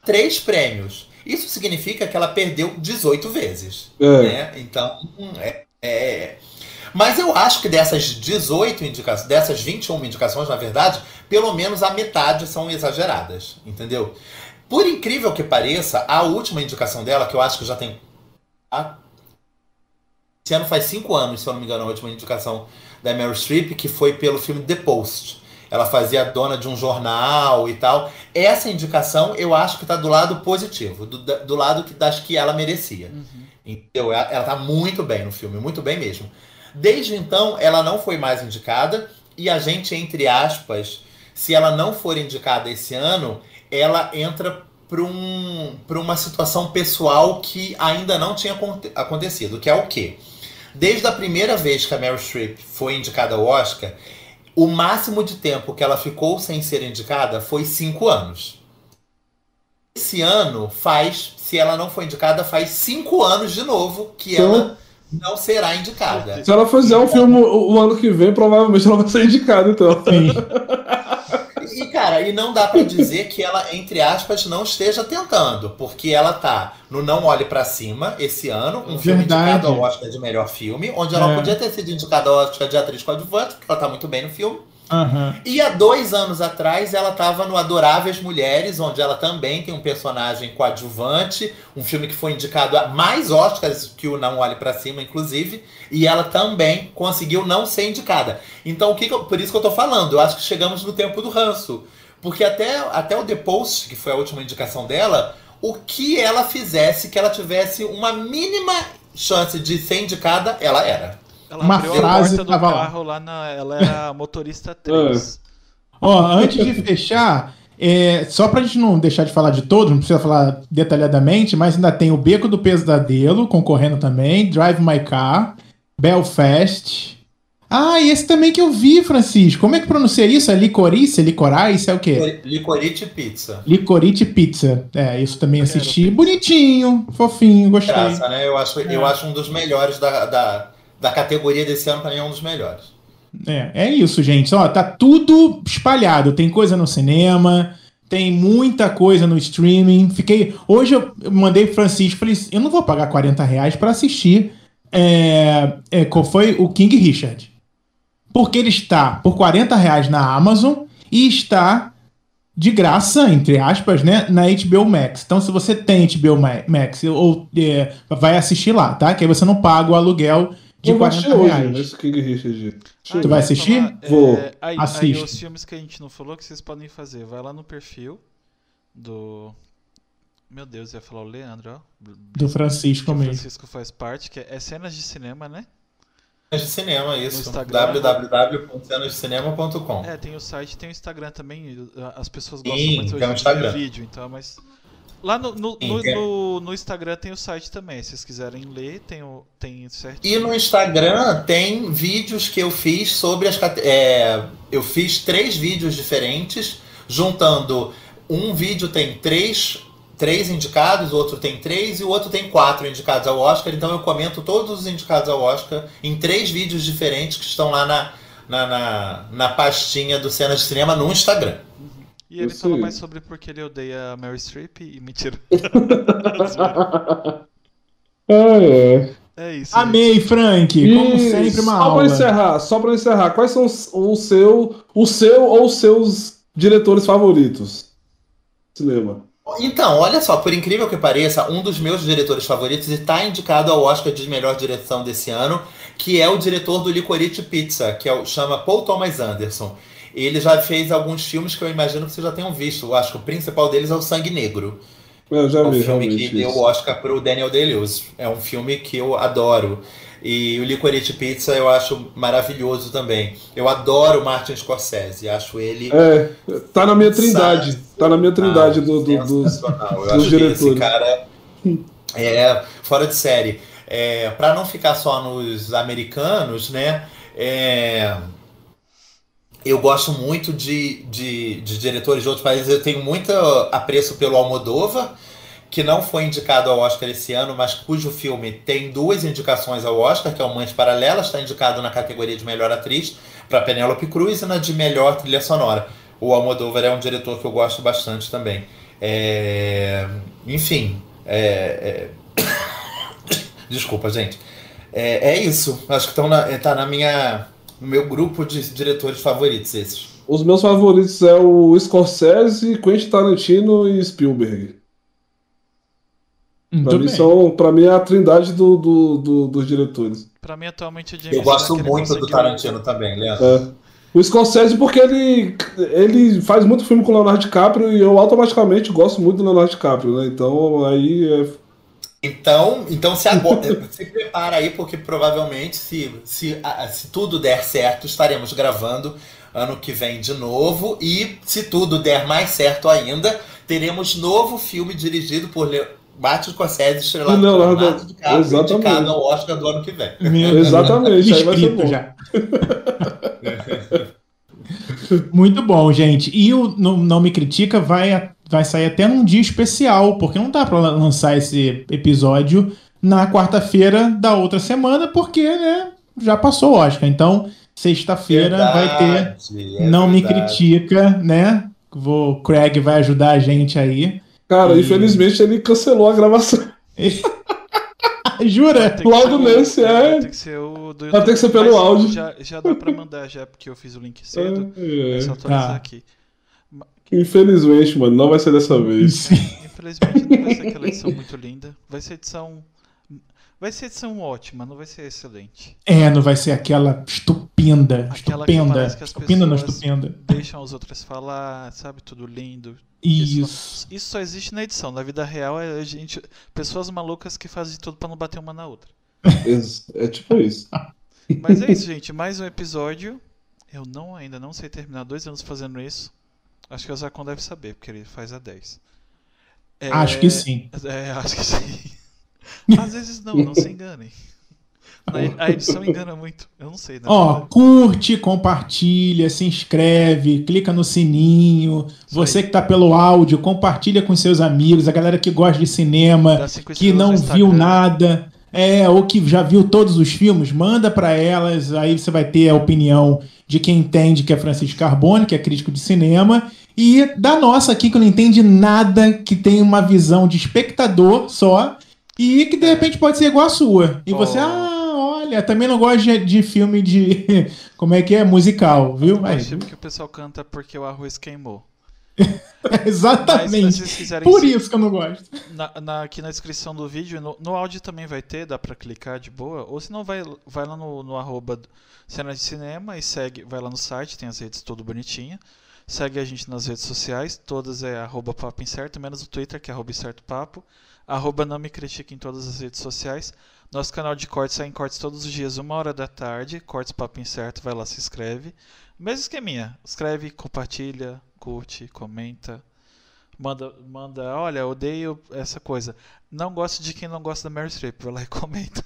três prêmios. Isso significa que ela perdeu 18 vezes. É. Né? Então, é, é. Mas eu acho que dessas 18 indicações, dessas 21 indicações, na verdade, pelo menos a metade são exageradas, entendeu? Por incrível que pareça, a última indicação dela, que eu acho que já tem. Esse ano faz cinco anos, se eu não me engano, a última indicação da Meryl Streep, que foi pelo filme The Post. Ela fazia dona de um jornal e tal. Essa indicação eu acho que está do lado positivo, do, do lado que, das que ela merecia. Entendeu? Ela, ela tá muito bem no filme, muito bem mesmo. Desde então, ela não foi mais indicada, e a gente, entre aspas, se ela não for indicada esse ano, ela entra para um, pra uma situação pessoal que ainda não tinha aconte- acontecido, que é o quê? Desde a primeira vez que a Meryl Streep foi indicada ao Oscar, o máximo de tempo que ela ficou sem ser indicada foi cinco anos. Esse ano faz, se ela não for indicada, faz cinco anos de novo que Então- ela não será indicada. Se ela fizer um filme o, o ano que vem, provavelmente ela vai ser indicada, então. Sim. E, cara, e não dá pra dizer que ela, entre aspas, não esteja tentando, porque ela tá no Não Olhe Pra Cima esse ano, um filme Verdade. indicado ao Oscar de melhor filme, onde ela É. podia ter sido indicada ao Oscar de atriz coadjuvante, porque ela tá muito bem no filme. Aham. E há dois anos atrás ela estava no Adoráveis Mulheres, onde ela também tem um personagem coadjuvante, um filme que foi indicado a mais Oscars que o Não Olhe Pra Cima, inclusive, e ela também conseguiu não ser indicada. Então, o que que eu- por isso que eu tô falando, eu acho que chegamos no tempo do ranço. Porque até, até o The Post, que foi a última indicação dela, o que ela fizesse que ela tivesse uma mínima chance de ser indicada, ela era. Ela Uma abriu frase a porta do tava carro lá na. Ela era motorista 3. Ó, antes de fechar, é, só pra gente não deixar de falar de todos, não precisa falar detalhadamente, mas ainda tem o Beco do Pesadelo concorrendo também, Drive My Car, Belfast. Ah, e esse também que eu vi, Francisco. Como é que pronuncia isso? É licorice? Licorice? É o quê? Licorice Pizza. Licorice Pizza. É, isso também Quero assisti. Bonitinho, fofinho, gostei. Graça, né? Eu acho, eu É. acho um dos melhores da, da, da categoria desse ano, pra mim é um dos melhores. É, é isso, gente. Ó, tá tudo espalhado. Tem coisa no cinema, tem muita coisa no streaming. Fiquei. Hoje eu mandei pro Francisco falei: eu não vou pagar 40 reais pra assistir. É, é, qual foi o King Richard? Porque ele está por 40 reais na Amazon e está de graça, entre aspas, né, na HBO Max. Então, se você tem HBO Ma- Max ou é, vai assistir lá, tá? Que aí você não paga o aluguel de Eu vou 40 assistir hoje, reais. King Richard. Ah, Tu vai assistir? falar, é, Vou. aí, aí Assiste. os filmes que a gente não falou que vocês podem fazer. Vai lá no perfil do. Meu Deus, eu ia falar o Leandro, ó. Do Francisco que o mesmo. Francisco faz parte, que é cenas de cinema, né? Cenas de cinema, isso. Www.cenasdecinema.com. É, tem o site, tem o Instagram também. As pessoas Sim, gostam muito tem hoje o de Instagram. ver vídeo, então, mas. Lá no, no, no, no- Instagram tem o site também. Se vocês quiserem ler, tem, o, tem E certinho. no Instagram tem vídeos que eu fiz sobre as é, Eu fiz três vídeos diferentes, juntando. Um vídeo tem três, três indicados, o outro tem três e o outro tem quatro indicados ao Oscar. Então eu comento todos os indicados ao Oscar em três vídeos diferentes que estão lá na, na, na, na pastinha do Cenas de Cinema no Instagram. E ele Isso fala mais sobre porque ele odeia a Mary Streep e mentira. É, é. É isso. gente. Amei, Frank. Como E sempre, uma só aula. pra encerrar, só pra encerrar, quais são os- o seu, o seu ou os seus diretores favoritos? Cinema. Então, olha só, por incrível que pareça, um dos meus diretores favoritos está indicado ao Oscar de melhor direção desse ano, que é o diretor do Licorice Pizza, que é o, chama Paul Thomas Anderson. Ele já fez alguns filmes que eu imagino que vocês já tenham visto. Eu acho que o principal deles é o Sangue Negro. Eu já É um vi, filme que deu isso. o Oscar pro Daniel Day-Lewis. É um filme que eu adoro. E o Licorice Pizza eu acho maravilhoso também. Eu adoro o Martin Scorsese. Acho ele É, tá na minha trindade. Tá na minha trindade Ah, do, do- dos. Eu dos acho que esse diretores. cara é fora de série. É, para não ficar só nos americanos, né? é, eu gosto muito de, de, de diretores de outros países. Eu tenho muito apreço pelo Almodóvar, que não foi indicado ao Oscar esse ano, mas cujo filme tem duas indicações ao Oscar, que é o Mães Paralelas, está indicado na categoria de melhor atriz para Penélope Cruz e na de melhor trilha sonora. O Almodóvar é um diretor que eu gosto bastante também. É, Enfim, é, é, desculpa, gente. É, é isso. Acho que estão na, tá na minha, no meu grupo de diretores favoritos esses. Os meus favoritos é o Scorsese, Quentin Tarantino e Spielberg. Muito Pra mim, são, pra mim é a trindade do, do- do- dos diretores. Pra mim, atualmente, o James Eu gosto ele muito do Tarantino também, Leandro. É. O Scorsese porque ele, ele faz muito filme com o Leonardo DiCaprio e eu automaticamente gosto muito do Leonardo DiCaprio, né? Então aí é Então, então se agora, se prepara aí, porque provavelmente, se, se, se tudo der certo, estaremos gravando ano que vem de novo. E se tudo der mais certo ainda, teremos novo filme dirigido por Le... Martin Scorsese, estrelado por Leonardo- DiCaprio, exatamente. indicado ao Oscar do ano que vem. Meu Exatamente, aí vai ser bom. já. Muito bom, gente. E o Não, Não Me Critica vai, vai sair até num dia especial, porque não dá pra lançar esse episódio na quarta-feira da outra semana, porque né, já passou o Oscar. Então, sexta-feira vai ter é Não Me verdade. Critica, né? Vou, o Craig vai ajudar a gente aí. Cara, E- infelizmente ele cancelou a gravação. Jura? Logo o- nesse, é. Tem que ser o do Vai ter que ser pelo áudio. Já, já dá pra mandar, já, porque eu fiz o link cedo. É, É só atualizar Tá. aqui. Infelizmente, mano, não vai ser dessa vez. Sim. Infelizmente não vai ser aquela edição muito linda. Vai ser edição. Vai ser edição ótima, não vai ser excelente. É, não vai ser aquela estupenda. Aquela que estupenda. que as Estupenda não estupenda. Deixam os outros falar, sabe? Tudo lindo. Isso, Isso. isso só existe na edição. Na vida real é a gente. Pessoas malucas que fazem de tudo pra não bater uma na outra. Ex- É tipo isso. Mas é isso, gente. Mais um episódio. Eu não ainda não sei terminar dois anos fazendo isso. Acho que o Zacon deve saber, porque ele faz a 10. É, Acho que sim. É, acho que sim. Às vezes não, não se enganem. A edição engana muito. Eu não sei, né? Ó, curte, compartilha, se inscreve, clica no sininho. Isso Você aí. que tá pelo áudio, compartilha com seus amigos, a galera que gosta de cinema, que não viu nada, é, ou que já viu todos os filmes, manda pra elas, aí você vai ter a opinião de quem entende que é Francisco Carbone, que é crítico de cinema, e da nossa aqui que não entende nada, que tem uma visão de espectador só, e que de repente pode ser igual a sua. E você, Oh. ah, olha, também não gosto de, de filme de. Como é que é? Musical, viu? Eu Aí, acho que o pessoal canta porque o arroz queimou. Mas exatamente. quiserem Por isso que eu não gosto. Na, na- aqui na descrição do vídeo, no, no áudio também vai ter, dá pra clicar de boa. Ou se não, vai, vai lá no, no arroba Cena de Cinema e segue, vai lá no site, tem as redes tudo bonitinha. Segue a gente nas redes sociais, todas é arroba papo incerto, menos o Twitter, que é arroba incerto papo. Arroba não me critique em todas as redes sociais. Nosso canal de cortes sai em cortes todos os dias, uma hora da tarde. Cortes Papo Incerto, vai lá, se inscreve. Mesmo esqueminha. Escreve, compartilha, curte, comenta. Manda, manda, olha, odeio essa coisa. Não gosto de quem não gosta da Mary Streep. Vai lá e comenta.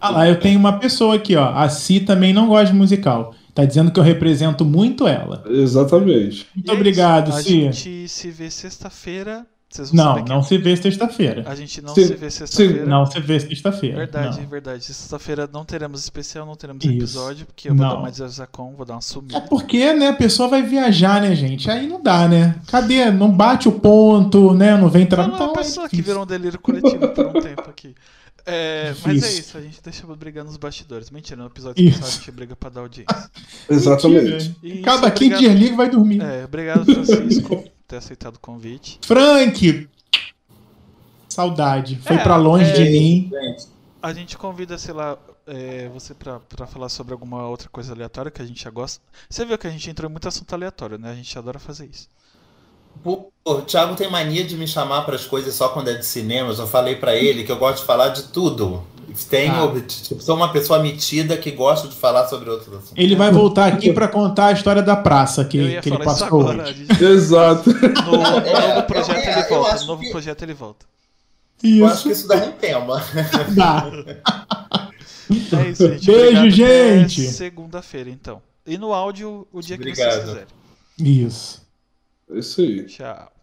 Ah lá, eu tenho uma pessoa aqui, ó. A Si também não gosta de musical. Tá dizendo que eu represento muito ela. Exatamente. Muito E é obrigado, isso. A Cia. gente se vê sexta-feira. Vocês vão Não, não se vê sexta-feira. A gente não Se- se vê sexta-feira. Não se vê sexta-feira. Verdade, não. verdade. Sexta-feira não teremos especial, não teremos Isso. episódio, porque eu vou Não. dar uma Zacon, vou dar uma É sumida. porque, né, a pessoa vai viajar, né, gente? Aí não dá, né? Cadê? Não bate o ponto, né? Não vem trabalhar. uma pessoa que virou um delírio coletivo por um tempo aqui. É, mas é isso, a gente deixa brigar nos bastidores. Mentira, no episódio Isso. passado a gente briga pra dar audiência. Exatamente. Cada isso, quinto obrigado- vai dormir. É, obrigado, Francisco, por ter aceitado o convite. Frank! Saudade. Foi É, pra longe é- de mim. A gente convida, sei lá, é, você pra, pra falar sobre alguma outra coisa aleatória que a gente já gosta. Você viu que a gente entrou em muito assunto aleatório, né? A gente adora fazer isso. Pô, o Thiago tem mania de me chamar para as coisas só quando é de cinema. Eu já falei para ele que eu gosto de falar de tudo. Tenho, Ah. tipo, sou uma pessoa metida que gosta de falar sobre outros assuntos. Ele vai voltar aqui pra contar a história da praça que, eu ia que ele isso passou agora. Exato. No É, novo projeto eu- ele volta. No novo que- projeto ele volta. Eu acho Isso. que isso dá um tema. Dá. É isso, gente. Beijo, Obrigado, gente. Segunda-feira, então. E no áudio, o dia que Obrigado. vocês quiserem. Isso. É isso aí. Tchau.